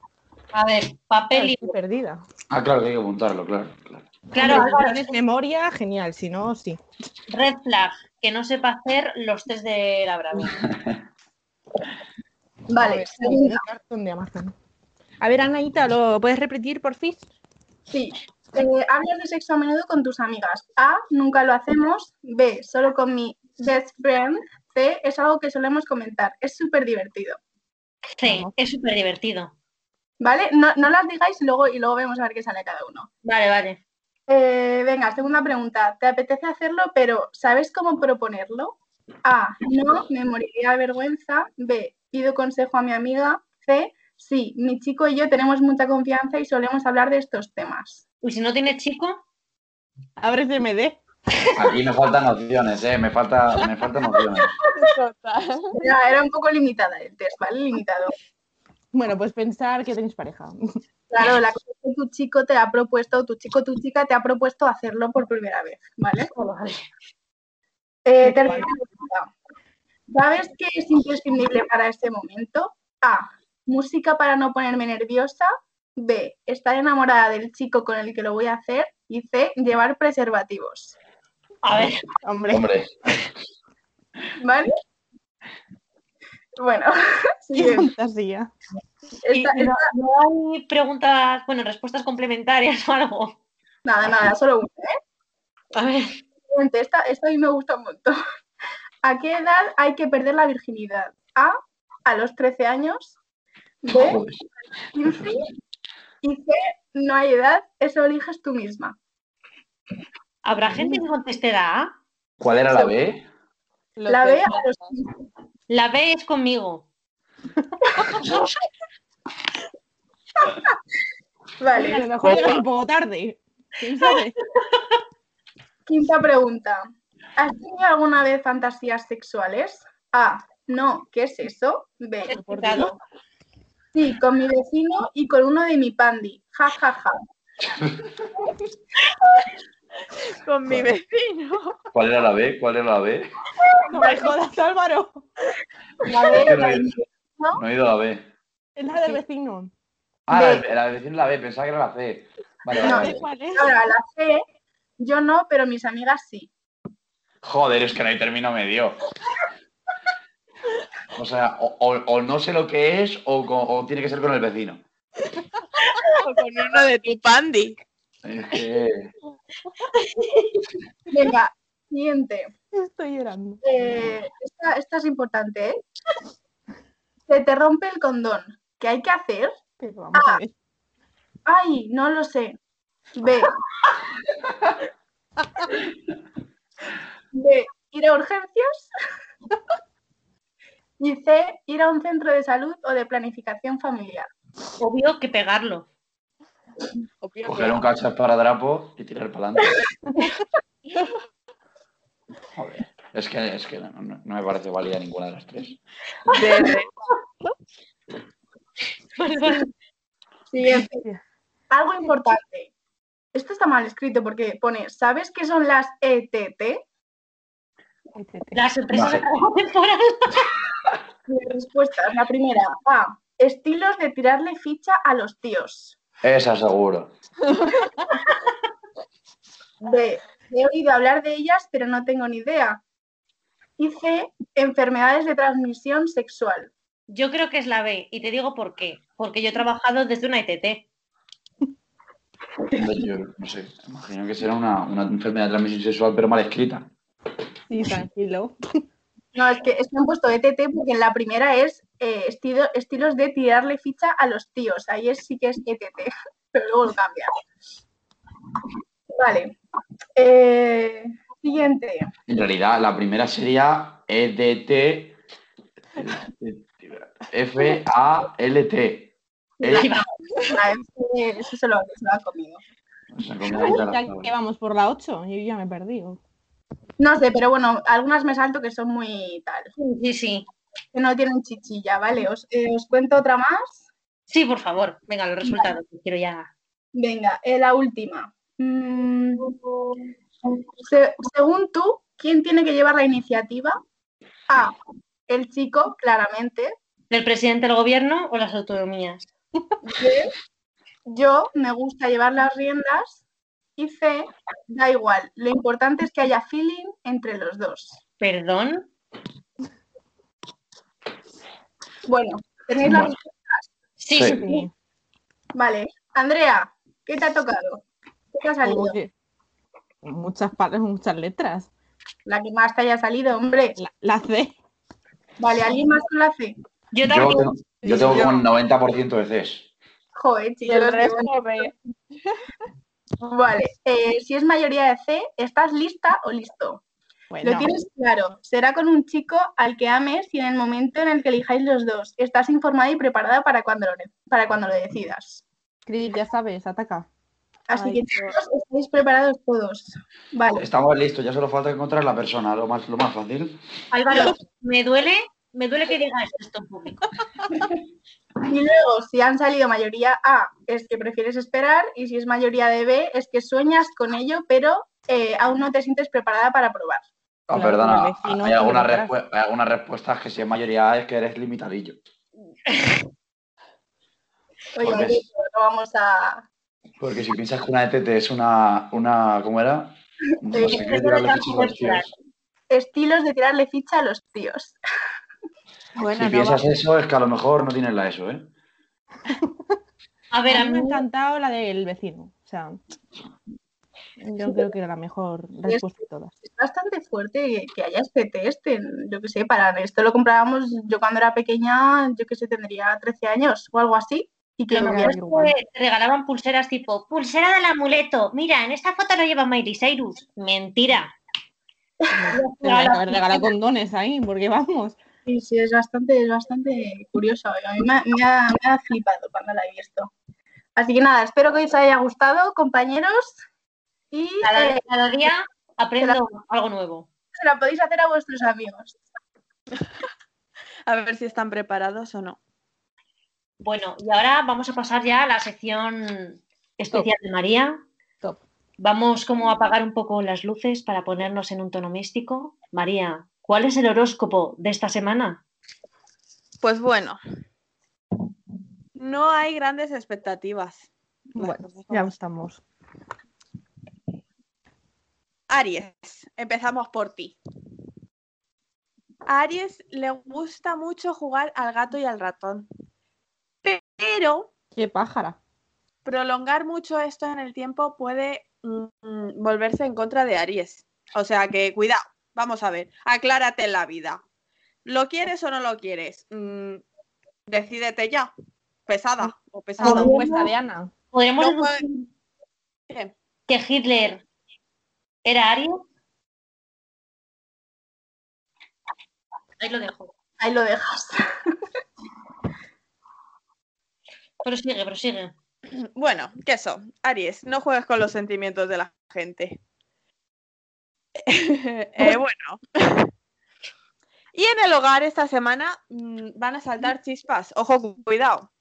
A ver, papel y... Estoy perdida. Ah, claro, que hay que apuntarlo, claro. claro. Claro, si tienes memoria, genial. Si no, sí. red flag, que no sepa hacer los test de la Bravo. A Vale, ver, de Amazon. A ver, Anaíta, ¿lo puedes repetir, por fin? Sí. Eh, hablas de sexo a menudo con tus amigas. A. Nunca lo hacemos. B. Solo con mi best friend. C. Es algo que solemos comentar. Es súper divertido. Sí, es súper divertido. ¿Vale? No, no las digáis luego, y luego vemos a ver qué sale cada uno. Vale, vale. Eh, venga, segunda pregunta. ¿Te apetece hacerlo, pero ¿sabes cómo proponerlo? A. No, me moriría de vergüenza. B. Pido consejo a mi amiga. C. Sí, mi chico y yo tenemos mucha confianza y solemos hablar de estos temas. Y si no tienes chico, Abres MD. Aquí me faltan opciones, ¿eh? Me, falta, me faltan opciones. Era un poco limitada el test, ¿vale? Limitado. Bueno, pues pensar que tenéis pareja. Claro, la cosa es que tu chico te ha propuesto, tu chico tu chica te ha propuesto hacerlo por primera vez, ¿vale? Eh, tercera pregunta. ¿Sabes qué es imprescindible para este momento? A. Música para no ponerme nerviosa. B. Estar enamorada del chico con el que lo voy a hacer. Y C. Llevar preservativos. a ver, Hombre, Hombre, ¿Vale? Bueno, Qué fantasía. Esta- no, esta- no hay preguntas, bueno, respuestas complementarias o algo. nada, nada, solo una. A ver, esta, esta a mí me gusta un montón. ¿A qué edad hay que perder la virginidad? A, a los 13 años. B, Joder. 15. Y C, no hay edad, eso eliges tú misma. ¿habrá gente que conteste la A? ¿Cuál era la B? La B a los 15. La B es conmigo. A Vale, lo mejor llegas un poco tarde. ¿Quién sabe? quinta pregunta. ¿Has tenido alguna vez fantasías sexuales? A, no, ¿qué es eso? B, sí, con mi vecino y con uno de mi pandi. Ja, ja, ja. Con mi vecino. ¿Cuál era la B? ¿Cuál era la B? No me jodas, Álvaro. La B, Es que la no, he, no he ido a la B. Es la del vecino. Ah, la, la de decir la B, pensaba que era la C. Vale, No, vale, ¿Sé vale. cuál es? Ahora, la C, yo no, pero mis amigas sí. Joder, es que no hay término medio. O sea, o, o- o no sé lo que es o, o tiene que ser con el vecino. O con uno de tu pandi. Es que... Venga, siguiente. Estoy llorando. Eh, esta, esta es importante, ¿eh? Se te rompe el condón. ¿Qué hay que hacer? Pero vamos a ver. Ay, no lo sé. B. B. Ir a urgencias. Y C. Ir a un centro de salud o de planificación familiar. Obvio que pegarlo. Coger un cacho para drapo y tirar para adelante. Joder. Es que, es que no, no- no me parece válida ninguna de las tres. de- Siguiente. Algo importante. Esto está mal escrito porque pone, ¿sabes qué son las E ETT? Las empresas de trabajo temporal. Respuestas. La primera. A. Estilos de tirarle ficha a los tíos. Esa seguro. B. He oído hablar de ellas, pero no tengo ni idea. Y C. Enfermedades de transmisión sexual. Yo creo que es la B y te digo por qué. Porque yo he trabajado desde una ETT. Yo no sé, imagino que será una, una enfermedad de transmisión sexual, pero mal escrita. Sí, tranquilo. No, es que, es que han puesto ETT porque en la primera es eh, estilo- estilos de tirarle ficha a los tíos. Ahí es, sí que es ETT, pero luego lo cambia. Vale. Eh, siguiente. En realidad, la primera sería E EDT F-A-L-T. Ese- Eso se lo, se lo ha comido. o vamos por la 8, yo ya me he perdido. No sé, pero bueno, algunas me salto que son muy tal, Sí, sí. que no tienen chichilla, ¿vale? Os, eh, os cuento otra más. Sí, por favor. Venga, los resultados. que Quiero ya. Venga, eh, la última. Mm, se- según tú, ¿quién tiene que llevar la iniciativa? A. El chico, claramente. ¿El presidente del gobierno o las autonomías? Yo me gusta llevar las riendas. Y C. Da igual. Lo importante es que haya feeling entre los dos. ¿Perdón? Bueno, tenéis la Bueno. Sí, Sí. Vale. Andrea, ¿qué te ha tocado? ¿Qué te ha salido? Oye, Muchas, pa- muchas letras. La que más te haya salido, hombre. La, la C. Vale, ¿alguien más con la C? Yo Yo también. tengo, yo tengo como el 90% de Cs. Joder, Y chicos. Vale, eh, si es mayoría de C, ¿estás lista o listo? Bueno, Lo tienes claro, será con un chico al que ames y en el momento en el que elijáis los dos. Estás informada y preparada para cuando lo, para cuando lo decidas. Chris, ya sabes, ataca. Así Ay, que chicos, estáis preparados todos. Vale, Estamos listos, ya solo falta encontrar la persona, lo más, lo más fácil. Álvaro, me duele, me duele que digas esto en público. y luego si han salido mayoría A, es que prefieres esperar y si es mayoría de B, es que sueñas con ello, pero eh, aún no te sientes preparada para probar. Ah, Claro, perdona, hay algunas, respu- respuestas que si es mayoría es que eres limitadillo. Oye, es- no vamos a... Porque si piensas que una ETT es una, una ¿cómo era? No sé qué, tirarle fichas a los tíos. Estilos de tirarle ficha a los tíos. Bueno, si no piensas va- eso, es que a lo mejor no tienes la ESO, ¿eh? A ver, a mí me ha encantado la del vecino. O sea, yo creo que era la mejor respuesta de todas. Es bastante fuerte que, haya este test. yo que sé, para esto lo comprábamos yo cuando era pequeña, yo que sé, tendría 13 años o algo así. Y que igual. te te regalaban pulseras tipo, pulsera del amuleto. Mira, en esta foto lo lleva Miley Cyrus. Mentira. Que haber regalado condones ahí, porque vamos. Sí, sí, es bastante, es bastante curioso. A mí me, ha- me ha, me ha flipado cuando la he visto. Así que nada, espero que os haya gustado, compañeros. Y Cada, eh, cada día aprendo algo nuevo. se la podéis hacer a vuestros amigos. A ver si están preparados o no. Bueno, y ahora vamos a pasar ya a la sección especial de María. Top. Vamos como a apagar un poco las luces para ponernos en un tono místico. María, ¿cuál es el horóscopo de esta semana? Pues bueno, no hay grandes expectativas. Bueno, cosas ya estamos. Aries, empezamos por ti. A Aries le gusta mucho jugar al gato y al ratón, pero Qué pájara. prolongar mucho esto en el tiempo puede mm, volverse en contra de Aries. O sea que cuidado, vamos a ver, aclárate en la vida. ¿Lo quieres o no lo quieres? Mm, decídete ya, pesada o La pesado. propuesta de Ana. ¿Podemos No puede- decir que Hitler era Aries? Ahí lo dejo. Ahí lo dejas. Prosigue, prosigue. Bueno, ¿qué eso? Aries, no juegues con los sentimientos de la gente. Eh, bueno. y en el hogar esta semana mm, van a saltar chispas. Ojo, cu- cuidado.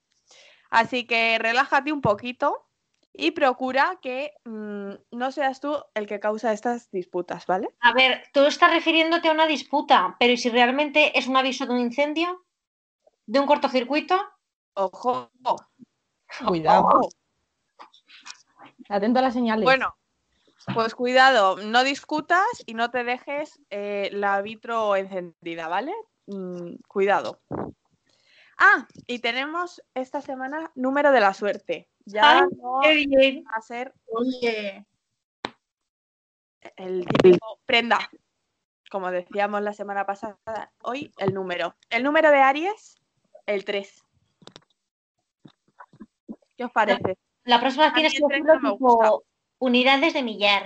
Así que relájate un poquito y procura que mm, no seas tú el que causa estas disputas, ¿vale? A ver, tú estás refiriéndote a una disputa, pero ¿y si realmente es un aviso de un incendio? ¿De un cortocircuito? Ojo. Cuidado. ojo. Atento a las señales. Bueno, pues cuidado, no discutas y no te dejes eh, la vitro encendida, ¿vale? Mm, cuidado. Ah, y tenemos esta semana número de la suerte. Ya Ay, no ¡Qué bien! va a ser Oye, el típico prenda, como decíamos la semana pasada, hoy el número. El número de Aries, el 3. ¿Qué os parece? La próxima tienes el que decirlo tipo unidades de millar.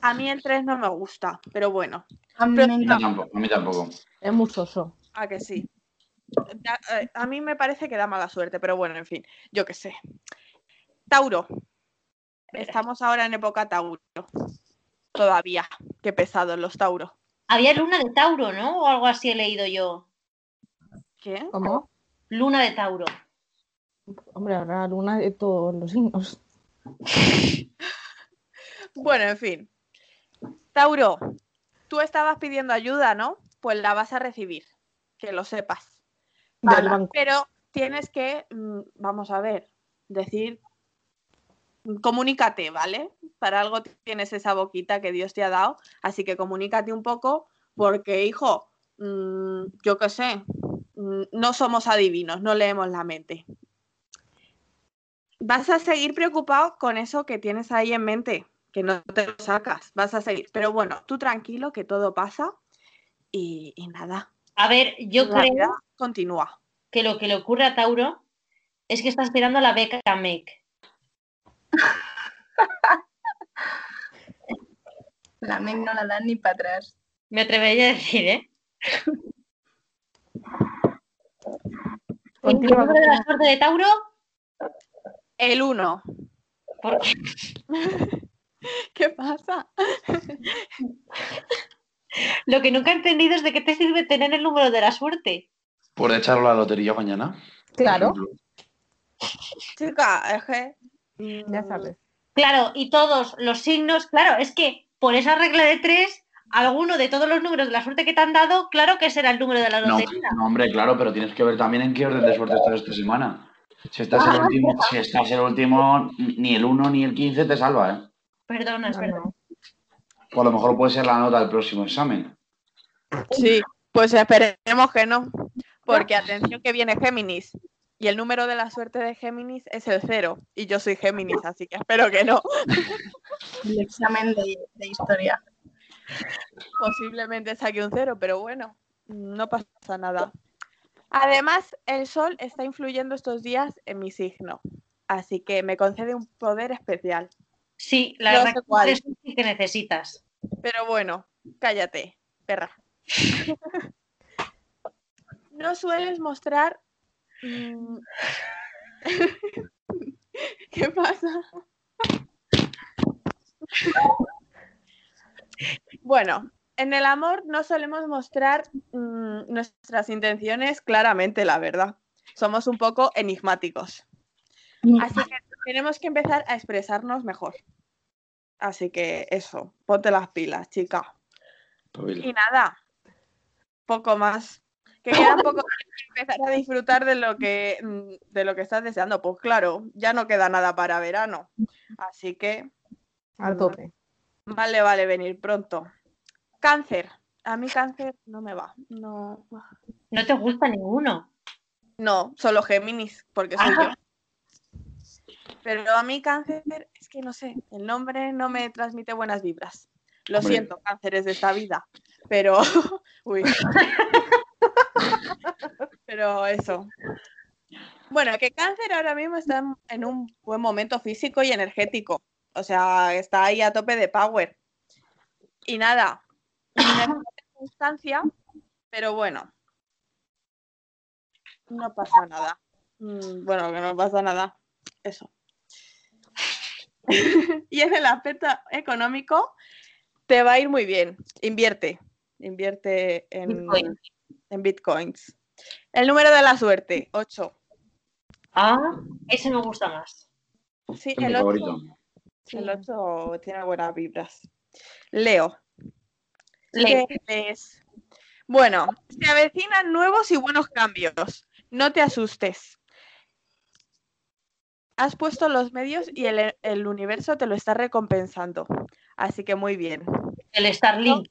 A mí el 3 no me gusta, pero bueno, a mí Pero- tampoco. A mí tampoco. Es muy soso. a que sí. Da- eh, A mí me parece que da mala suerte, pero bueno, en fin, yo qué sé. Tauro. Estamos ahora en época Tauro. Todavía. Qué pesados los Tauros. Había luna de Tauro, ¿no? O algo así he leído yo. ¿Qué? ¿Cómo? Luna de Tauro. Hombre, habrá luna de todos los signos. Bueno, en fin. Tauro, tú estabas pidiendo ayuda, ¿no? Pues la vas a recibir. Que lo sepas. Pero tienes que, mm, vamos a ver, decir, mm, comunícate, ¿vale? Para algo tienes esa boquita que Dios te ha dado, así que comunícate un poco, porque, hijo, mm, yo qué sé, no somos adivinos, no leemos la mente. Vas a seguir preocupado con eso que tienes ahí en mente, que no te lo sacas, vas a seguir. Pero bueno, tú tranquilo, que todo pasa y, y nada. A ver, yo la vida creo continúa. que lo que le ocurre a Tauro es que está esperando la beca MEC. La MEC no la dan ni para atrás. Me atrevería a decir, ¿eh? ¿Y el de la suerte de Tauro? El 1. Porque ¿Qué pasa? lo que nunca he entendido es de qué te sirve tener el número de la suerte. ¿Por echarlo a la lotería mañana? Claro, Chica, es que. ya mm, sabes. Claro, y todos los signos, claro, es que por esa regla de tres, alguno de todos los números de la suerte que te han dado, claro que será el número de la No, lotería. no, hombre, claro, pero tienes que ver también en qué orden de suerte estás esta semana. Si estás el último, si estás el último, ni el 1 ni el 15 te salva, ¿eh? Perdona, es No, verdad. O a lo mejor puede ser la nota del próximo examen. Sí, pues esperemos que no. Porque atención que viene Géminis. Y el número de la suerte de Géminis es el cero. Y yo soy Géminis, así que espero que no. El examen de, de historia. Posiblemente saque un cero, pero bueno, no pasa nada. Además, el sol está influyendo estos días en mi signo. Así que me concede un poder especial. Sí, la No verdad sé cuál. es que necesitas. Pero bueno, cállate, perra. No sueles mostrar. mm, ¿Qué pasa? Bueno, en el amor no solemos mostrar mm, nuestras intenciones claramente, la verdad. Somos un poco enigmáticos. Así que tenemos que empezar a expresarnos mejor. Así que eso, ponte las pilas, chica. Pabila. Y nada, poco más. Que queda poco para empezar a disfrutar de lo que mm, de lo que estás deseando. Pues claro, ya no queda nada para verano. Así que Al tope. vale, vale, venir pronto. Cáncer. A mí cáncer no me va. No, No te gusta ninguno. no solo Géminis, porque soy Ajá. yo. Pero a mí cáncer, es que no sé, el nombre no me transmite buenas vibras. Lo Hombre. siento, cánceres de esta vida. Pero, uy. Pero eso. Bueno, que cáncer ahora mismo está en- en un buen momento físico y energético. O sea, está ahí a tope de power. Y nada, circunstancia, pero bueno. No pasa nada. Mm, Bueno, que no pasa nada. Eso. y en el aspecto económico, te va a ir muy bien. Invierte. Invierte en Bitcoin. en bitcoins. El número de la suerte, 8. Ah, ese me gusta más. Sí, Es el favorito. 8, el 8 tiene buenas vibras. Leo, Bueno, se avecinan nuevos y buenos cambios. No te asustes. Has puesto los medios y el, el universo te lo está recompensando. Así que muy bien. el Starlink.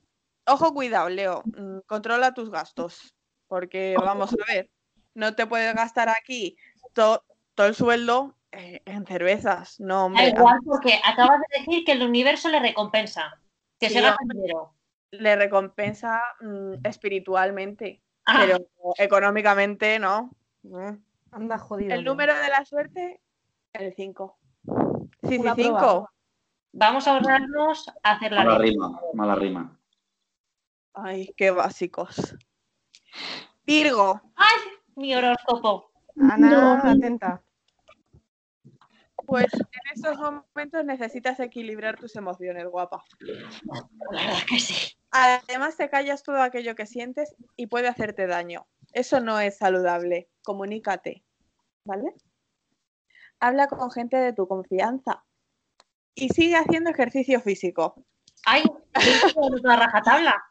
Ojo, cuidado, Leo. mm, Controla tus gastos. Porque vamos a ver, no te puedes gastar aquí to- todo el sueldo eh, en cervezas. No, Da hombre. igual porque acabas de decir que el universo le recompensa. Que Sí, se gasta dinero. Le recompensa mm, espiritualmente, Ah, pero económicamente no. Mm. Anda jodido. El número de la suerte, el 5. Sí, sí, Una 5. prueba. vamos a ahorrarnos a hacer la Mala rima. rima, mala rima. Ay, qué básicos. Virgo, Mi horóscopo. Ana, atenta. pues en estos momentos necesitas equilibrar tus emociones, guapa. La verdad que sí. Además, te callas todo aquello que sientes y puede hacerte daño. Eso no es saludable. Comunícate, ¿vale? Habla con gente de tu confianza y sigue haciendo ejercicio físico. Ay, la rajatabla.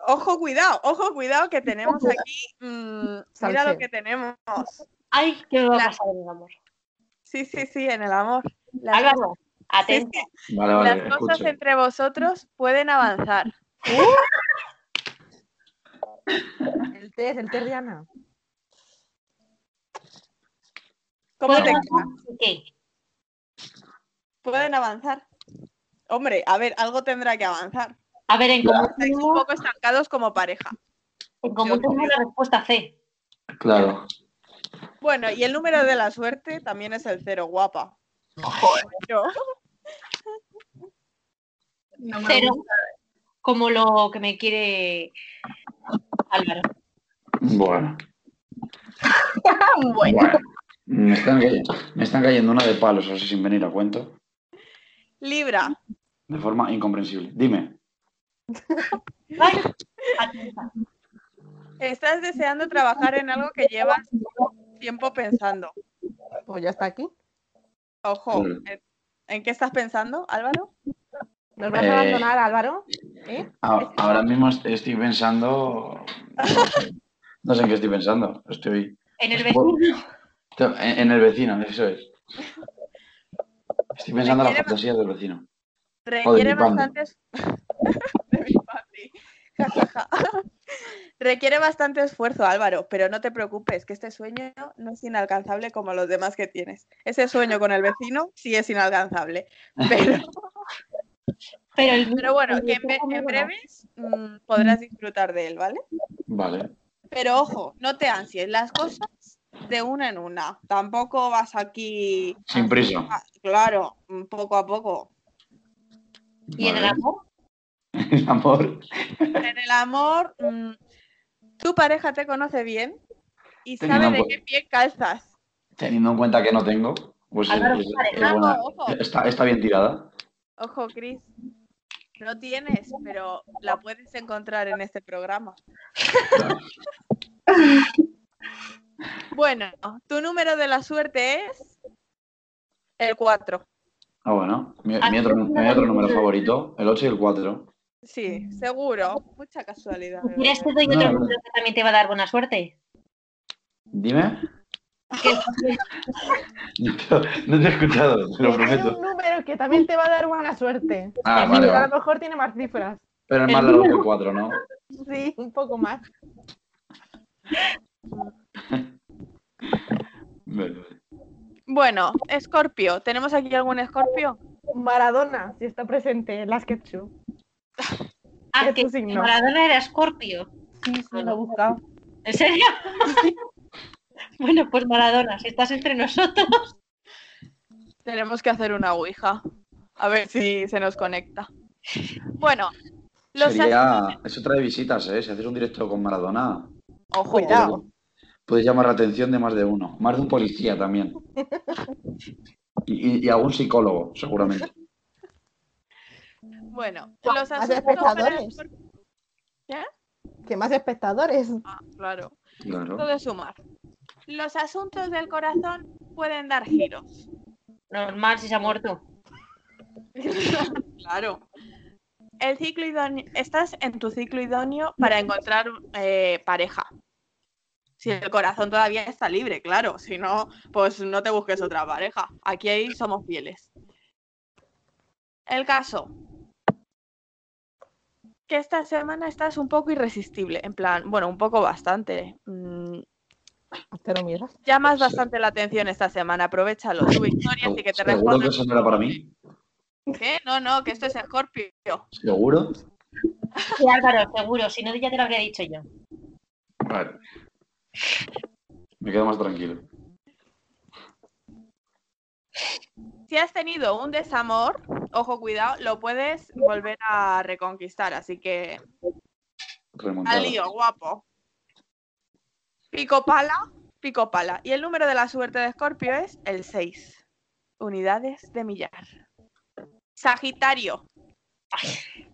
Ojo, cuidado, ojo, cuidado, que tenemos aquí. mm, mira lo que tenemos. Ay, ¿qué va a La- pasar en el amor? Sí, sí, sí, en el amor. Las, Álvaro, atento. sí, Vale, vale, las cosas entre vosotros pueden avanzar. El test, el test de Ana. ¿Cómo te Pueden queda? avanzar, ¿Qué? Pueden avanzar. Hombre, a ver, algo tendrá que avanzar. A ver, en común, Estáis un poco estancados como pareja. en común creo. la respuesta C. Claro. Bueno, y el número de la suerte también es el cero, guapa. Yo- No me Cero. gusta. Como lo que me quiere Álvaro. Bueno. Bueno, Bueno. Me están, cayendo, me están cayendo una de palos así sin venir a cuento. Libra, De forma incomprensible. Dime. Ay, atenta. estás deseando trabajar en algo que llevas tiempo pensando. Pues ya está aquí. Ojo, Mm. ¿en- ¿en qué estás pensando, Álvaro? ¿Nos vas Eh. a abandonar, Álvaro? ¿Eh? Ah, ahora mismo est- estoy pensando. No sé, no sé en qué estoy pensando. Estoy. En el vecino. En, en el vecino, eso es. Estoy pensando en la Requiere- fantasía del vecino. Requiere bastantes. Requiere bastante esfuerzo, Álvaro, pero no te preocupes, que este sueño no es inalcanzable como los demás que tienes. Ese sueño con el vecino sí es inalcanzable. Pero, Pero el pero bueno, que en, en breves mm, podrás disfrutar de él, ¿vale? Vale. Pero ojo, no te ansies, las cosas de una en una. Tampoco vas aquí. Sin prisa. Ah, claro, mm, poco a poco. ¿Y en el amor? El amor. En el amor, mm, tu pareja te conoce bien y Teniendo sabe en de cu- qué pie calzas. Teniendo en cuenta que no tengo, pues es- es- es buena. Está, está bien tirada. Ojo, Cris. No tienes, pero la puedes encontrar en este programa. Bueno, tu número de la suerte es el 4. Ah, bueno. Mi, Ah, mi otro, mi número favorito, el 8 y el 4. Sí, seguro. Mucha casualidad. Quieres te doy otro número que también te va a dar buena suerte. Dime. No te he escuchado, te lo Que hay prometo. un número que también te va a dar buena suerte. Ah, vale, a lo mejor tiene más cifras. Pero es más largo que 4, ¿no? Sí, un poco más. Bueno, Escorpio. ¿Tenemos aquí algún Escorpio? Maradona, si está presente, las Ketchup. Ah, Es que tu signo. Maradona era Scorpio. Sí, sí, lo he buscado. ¿En serio? bueno, pues Maradona, si estás entre nosotros. Tenemos que hacer una ouija. A ver si se nos conecta. Bueno, los Sería... Eso trae visitas, ¿eh? Si haces un directo con Maradona, Ojo, Cuidado. puedes llamar la atención de más de uno. Más de un policía también. Y, y- y algún psicólogo, seguramente. Bueno, los más asuntos para espectadores. Que más espectadores. Ah, claro. Claro. De sumar. Los asuntos del corazón pueden dar giros. Normal si se ha muerto. Claro. El ciclo idóneo, estás en tu ciclo idóneo para encontrar eh, pareja. Si el corazón todavía está libre, claro. Si no, pues no te busques otra pareja. Aquí ahí somos fieles. El caso. Que esta semana estás un poco irresistible. En plan, bueno, un poco bastante. Te lo miras. llamas Sí. bastante la atención esta semana. Aprovechalo. Tu victoria, así que te ¿Seguro que eso no era para mí? ¿Qué? No, no, que esto es Scorpio. ¿Seguro? Sí, Álvaro, seguro. Si no, ya te lo habría dicho yo. Vale. Me quedo más tranquilo. Si has tenido un desamor, ojo, cuidado, lo puedes volver a reconquistar. Así que Remontada. al lío, guapo. Pico pala, pico pala. Y el número de la suerte de Scorpio es el 6. Unidades de millar. Sagitario.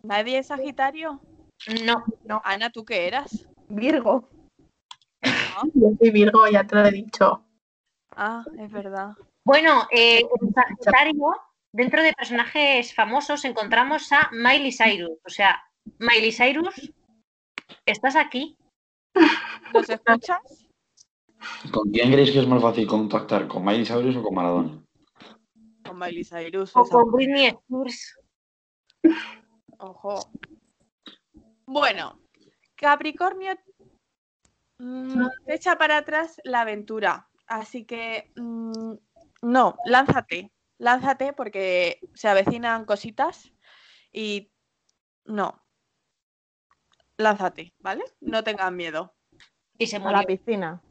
¿Nadie es Sagitario? No, Ana, ¿tú qué eras? Virgo. Yo soy Virgo, ya te lo he dicho. Ah, es verdad. Bueno, eh, en Sagitario, dentro de personajes famosos, encontramos a Miley Cyrus. O sea, Miley Cyrus, ¿estás aquí? ¿Nos escuchas? ¿Con quién creéis que es más fácil contactar? ¿Con Miley Cyrus o con Maradona? Con Miley Cyrus. O con Britney Spears. Ojo. Bueno, Capricornio mm, te echa para atrás la aventura. Así que mm, no, lánzate. Lánzate porque se avecinan cositas y no. Lánzate, ¿vale? No tengas miedo. Y se A la murió. piscina.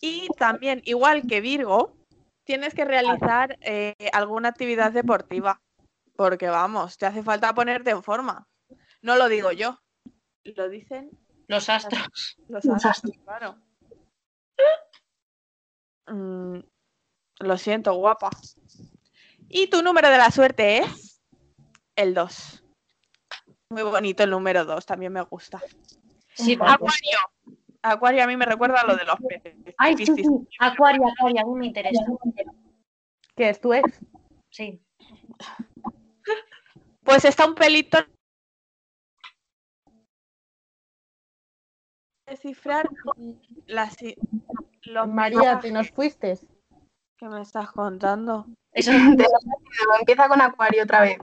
Y también, igual que Virgo, tienes que realizar eh, alguna actividad deportiva. Porque vamos, te hace falta ponerte en forma. No lo digo yo. Lo dicen Los astros. los Los astros, claro. Mm, lo siento, guapa. Y tu número de la suerte es el 2. Muy bonito el número 2, también me gusta. Sí. Acuario. Acuario a mí me recuerda a lo de los peces. Ay, sí, Piscis. sí. Acuario, Acuario, a mí me interesa. ¿Qué es tu ex? Sí. Pues está un pelito. Descifrar las, los María, te nos fuiste. ¿Qué me estás contando? Eso Te lo he perdido, Empieza con Acuario otra vez.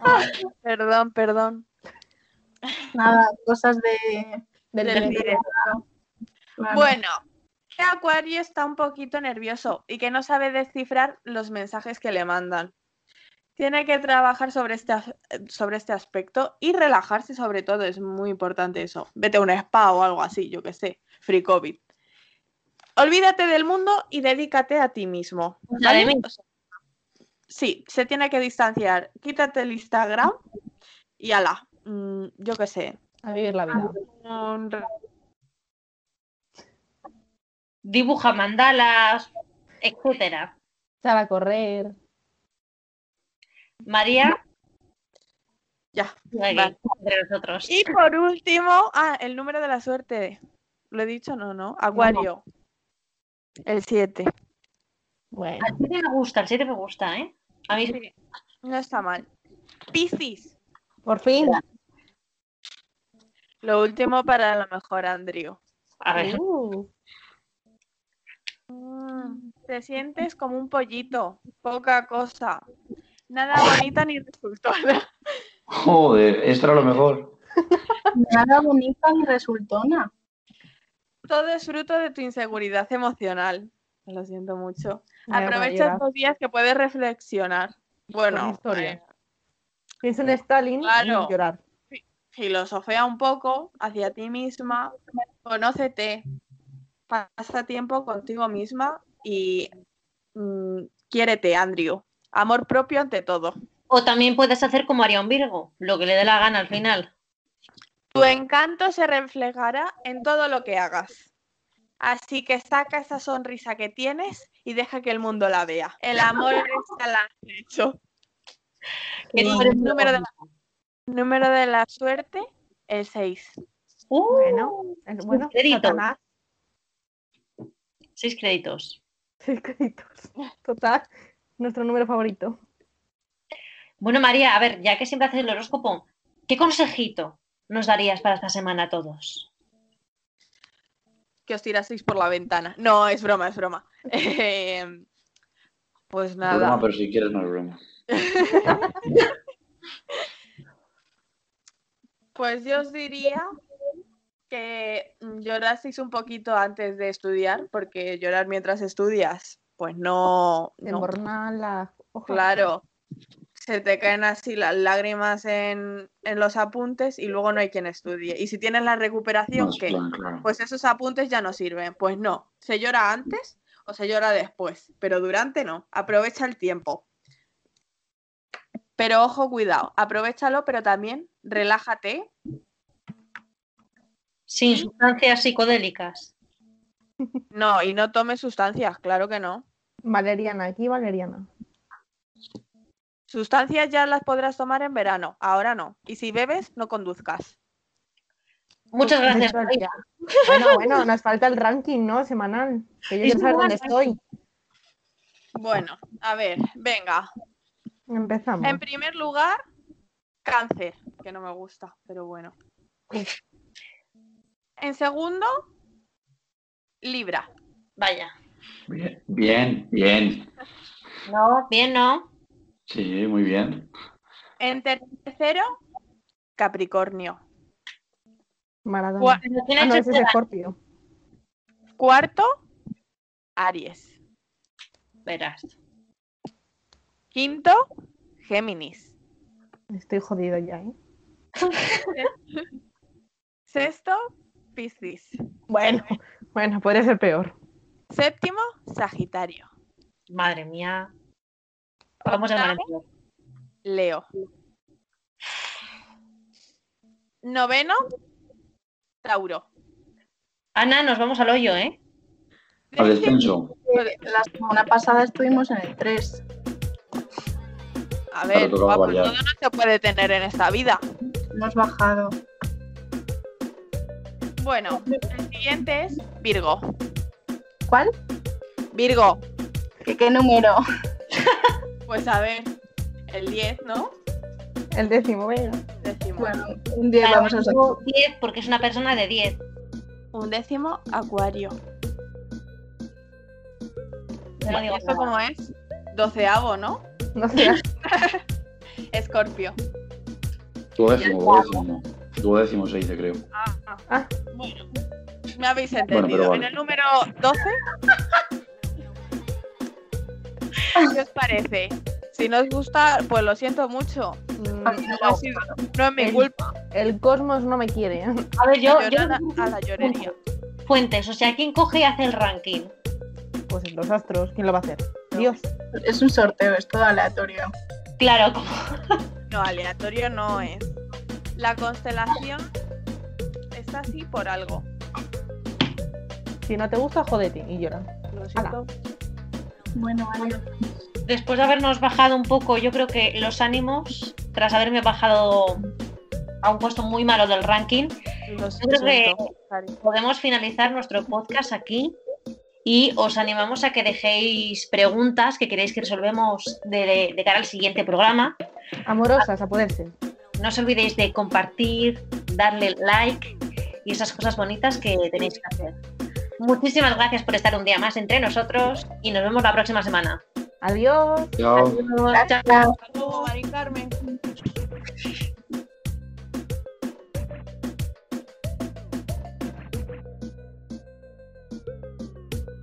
Ah, perdón, perdón. Nada, cosas de. Del Del tren. directo. Claro. Bueno, que Acuario está un poquito nervioso y que no sabe descifrar los mensajes que le mandan. Tiene que trabajar sobre este, sobre este aspecto y relajarse sobre todo, es muy importante eso. Vete a un spa o algo así, yo que sé, free COVID. Olvídate del mundo y dedícate a ti mismo. Sí, se tiene que distanciar. Quítate el Instagram y ala, mm, yo que sé. A vivir la vida. dibuja mandalas, etcétera. Sale a correr. María, Ya. aquí, Vale. entre nosotros. Y por último, ah, el número de la suerte. ¿Lo he dicho? No, no. Acuario. El 7. Bueno, Al 7 me gusta, el 7 me gusta, ¿eh? A mí sí. No está mal. Piscis. por fin. Lo último para lo mejor, Andrew. A ver, Uh, Mm, Te sientes como un pollito. Poca cosa. Nada bonita ni resultona. Joder, esto era lo mejor. Nada bonita ni resultona. Todo es fruto de tu inseguridad emocional. Lo siento mucho. Aprovecha estos días que puedes reflexionar. Bueno, historia. eh, Pienso en Stalin Claro. y llorar. Filosofea un poco hacia ti misma, conócete, pasa tiempo contigo misma y mm, quiérete, Andrew. Amor propio ante todo. O también puedes hacer como haría un Virgo, lo que le dé la gana al final. Tu encanto se reflejará en todo lo que hagas. Así que saca esa sonrisa que tienes y deja que el mundo la vea. El amor está al acecho. ¿Qué Y número de la, número de la suerte, el 6. Uh, Bueno, es bueno. crédito. Satanás. seis créditos. Seis créditos. Total. Nuestro número favorito. Bueno, María, a ver, ya que siempre haces el horóscopo, ¿qué consejito nos darías para esta semana a todos? que os tiraseis por la ventana. No, es broma, es broma. Eh, pues No es broma, nada. pero si quieres no es broma. Pues yo os diría que mm, lloraseis un poquito antes de estudiar, porque llorar mientras estudias, pues no, Te no. Claro, se te caen así las lágrimas en, en los apuntes y luego no hay quien estudie. Y si tienes la recuperación, ¿qué? plan, claro. Pues esos apuntes ya no sirven. Pues no, se llora antes o se llora después, pero durante no. Aprovecha el tiempo. Pero ojo, cuidado, aprovechalo, pero también relájate. Sin sustancias psicodélicas. No, y no tomes sustancias, claro que no. Valeriana, aquí Valeriana. Sustancias ya las podrás tomar en verano, ahora no. Y si bebes, no conduzcas. Muchas Pues, gracias, eso es María. Bueno, bueno, nos falta el ranking, ¿no? Semanal. Que yo saber dónde estoy. Bueno, a ver, venga. Empezamos. En primer lugar, cáncer, que no me gusta, pero bueno. En segundo, Libra. Vaya. Bien, bien, bien. No, bien, no. Sí, muy bien. En tercero, Capricornio. Maradona. Gua- Pero ¿quién ha Ah, no, ese es Escorpio. Cuarto, Aries. Verás. Quinto, Géminis. Estoy jodido ya, ¿eh? Sexto, Piscis. Bueno, bueno, podría ser peor. Séptimo, Sagitario. Madre mía. Vamos a. Leo. Noveno, Tauro. Ana, nos vamos al hoyo, ¿eh? Al descenso. Eh, La semana pasada estuvimos en el 3. A ver, guapo, variar. todo no se puede tener en esta vida. Hemos bajado. Bueno, el siguiente es Virgo. ¿Cuál? Virgo, ¿Qué, qué número? pues a ver, el 10, ¿no? El décimo, venga. Décimo. Bueno, un día Claro, vamos a sacar. digo 10 porque es una persona de 10. Un décimo, Acuario. No digo ¿Esto nada. cómo es? Doceavo, ¿no? Sé. Escorpio. Duodécimo, duodécimo. Duodécimo se dice, creo. Ah, ah. Ah. Bueno, me habéis Bueno, entendido. pero vale. En el número 12, ¿qué os parece? Si no os gusta, pues lo siento mucho. Mm, no es mi El- culpa. El cosmos no me quiere. A ver, yo, yo a la llorería. fuentes, o sea, ¿quién coge y hace el ranking? Pues los astros, ¿quién lo va a hacer? Dios. Es un sorteo, es todo aleatorio. Claro, como- No, aleatorio no es. La constelación está así por algo. Si no te gusta, jódete y llora. Lo siento. Bueno, vale. después de habernos bajado un poco, yo creo que los ánimos, tras haberme bajado a un puesto muy malo del ranking, Lo yo creo que podemos finalizar nuestro podcast aquí y os animamos a que dejéis preguntas que queréis que resolvemos de, de- de cara al siguiente programa. Amorosas, a poderse. No os olvidéis de compartir, darle like y esas cosas bonitas que tenéis que hacer. Muchísimas gracias por estar un día más entre nosotros y nos vemos la próxima semana. Adiós. Chao. Adiós, chao. Gracias. Hasta luego, Mari Carmen.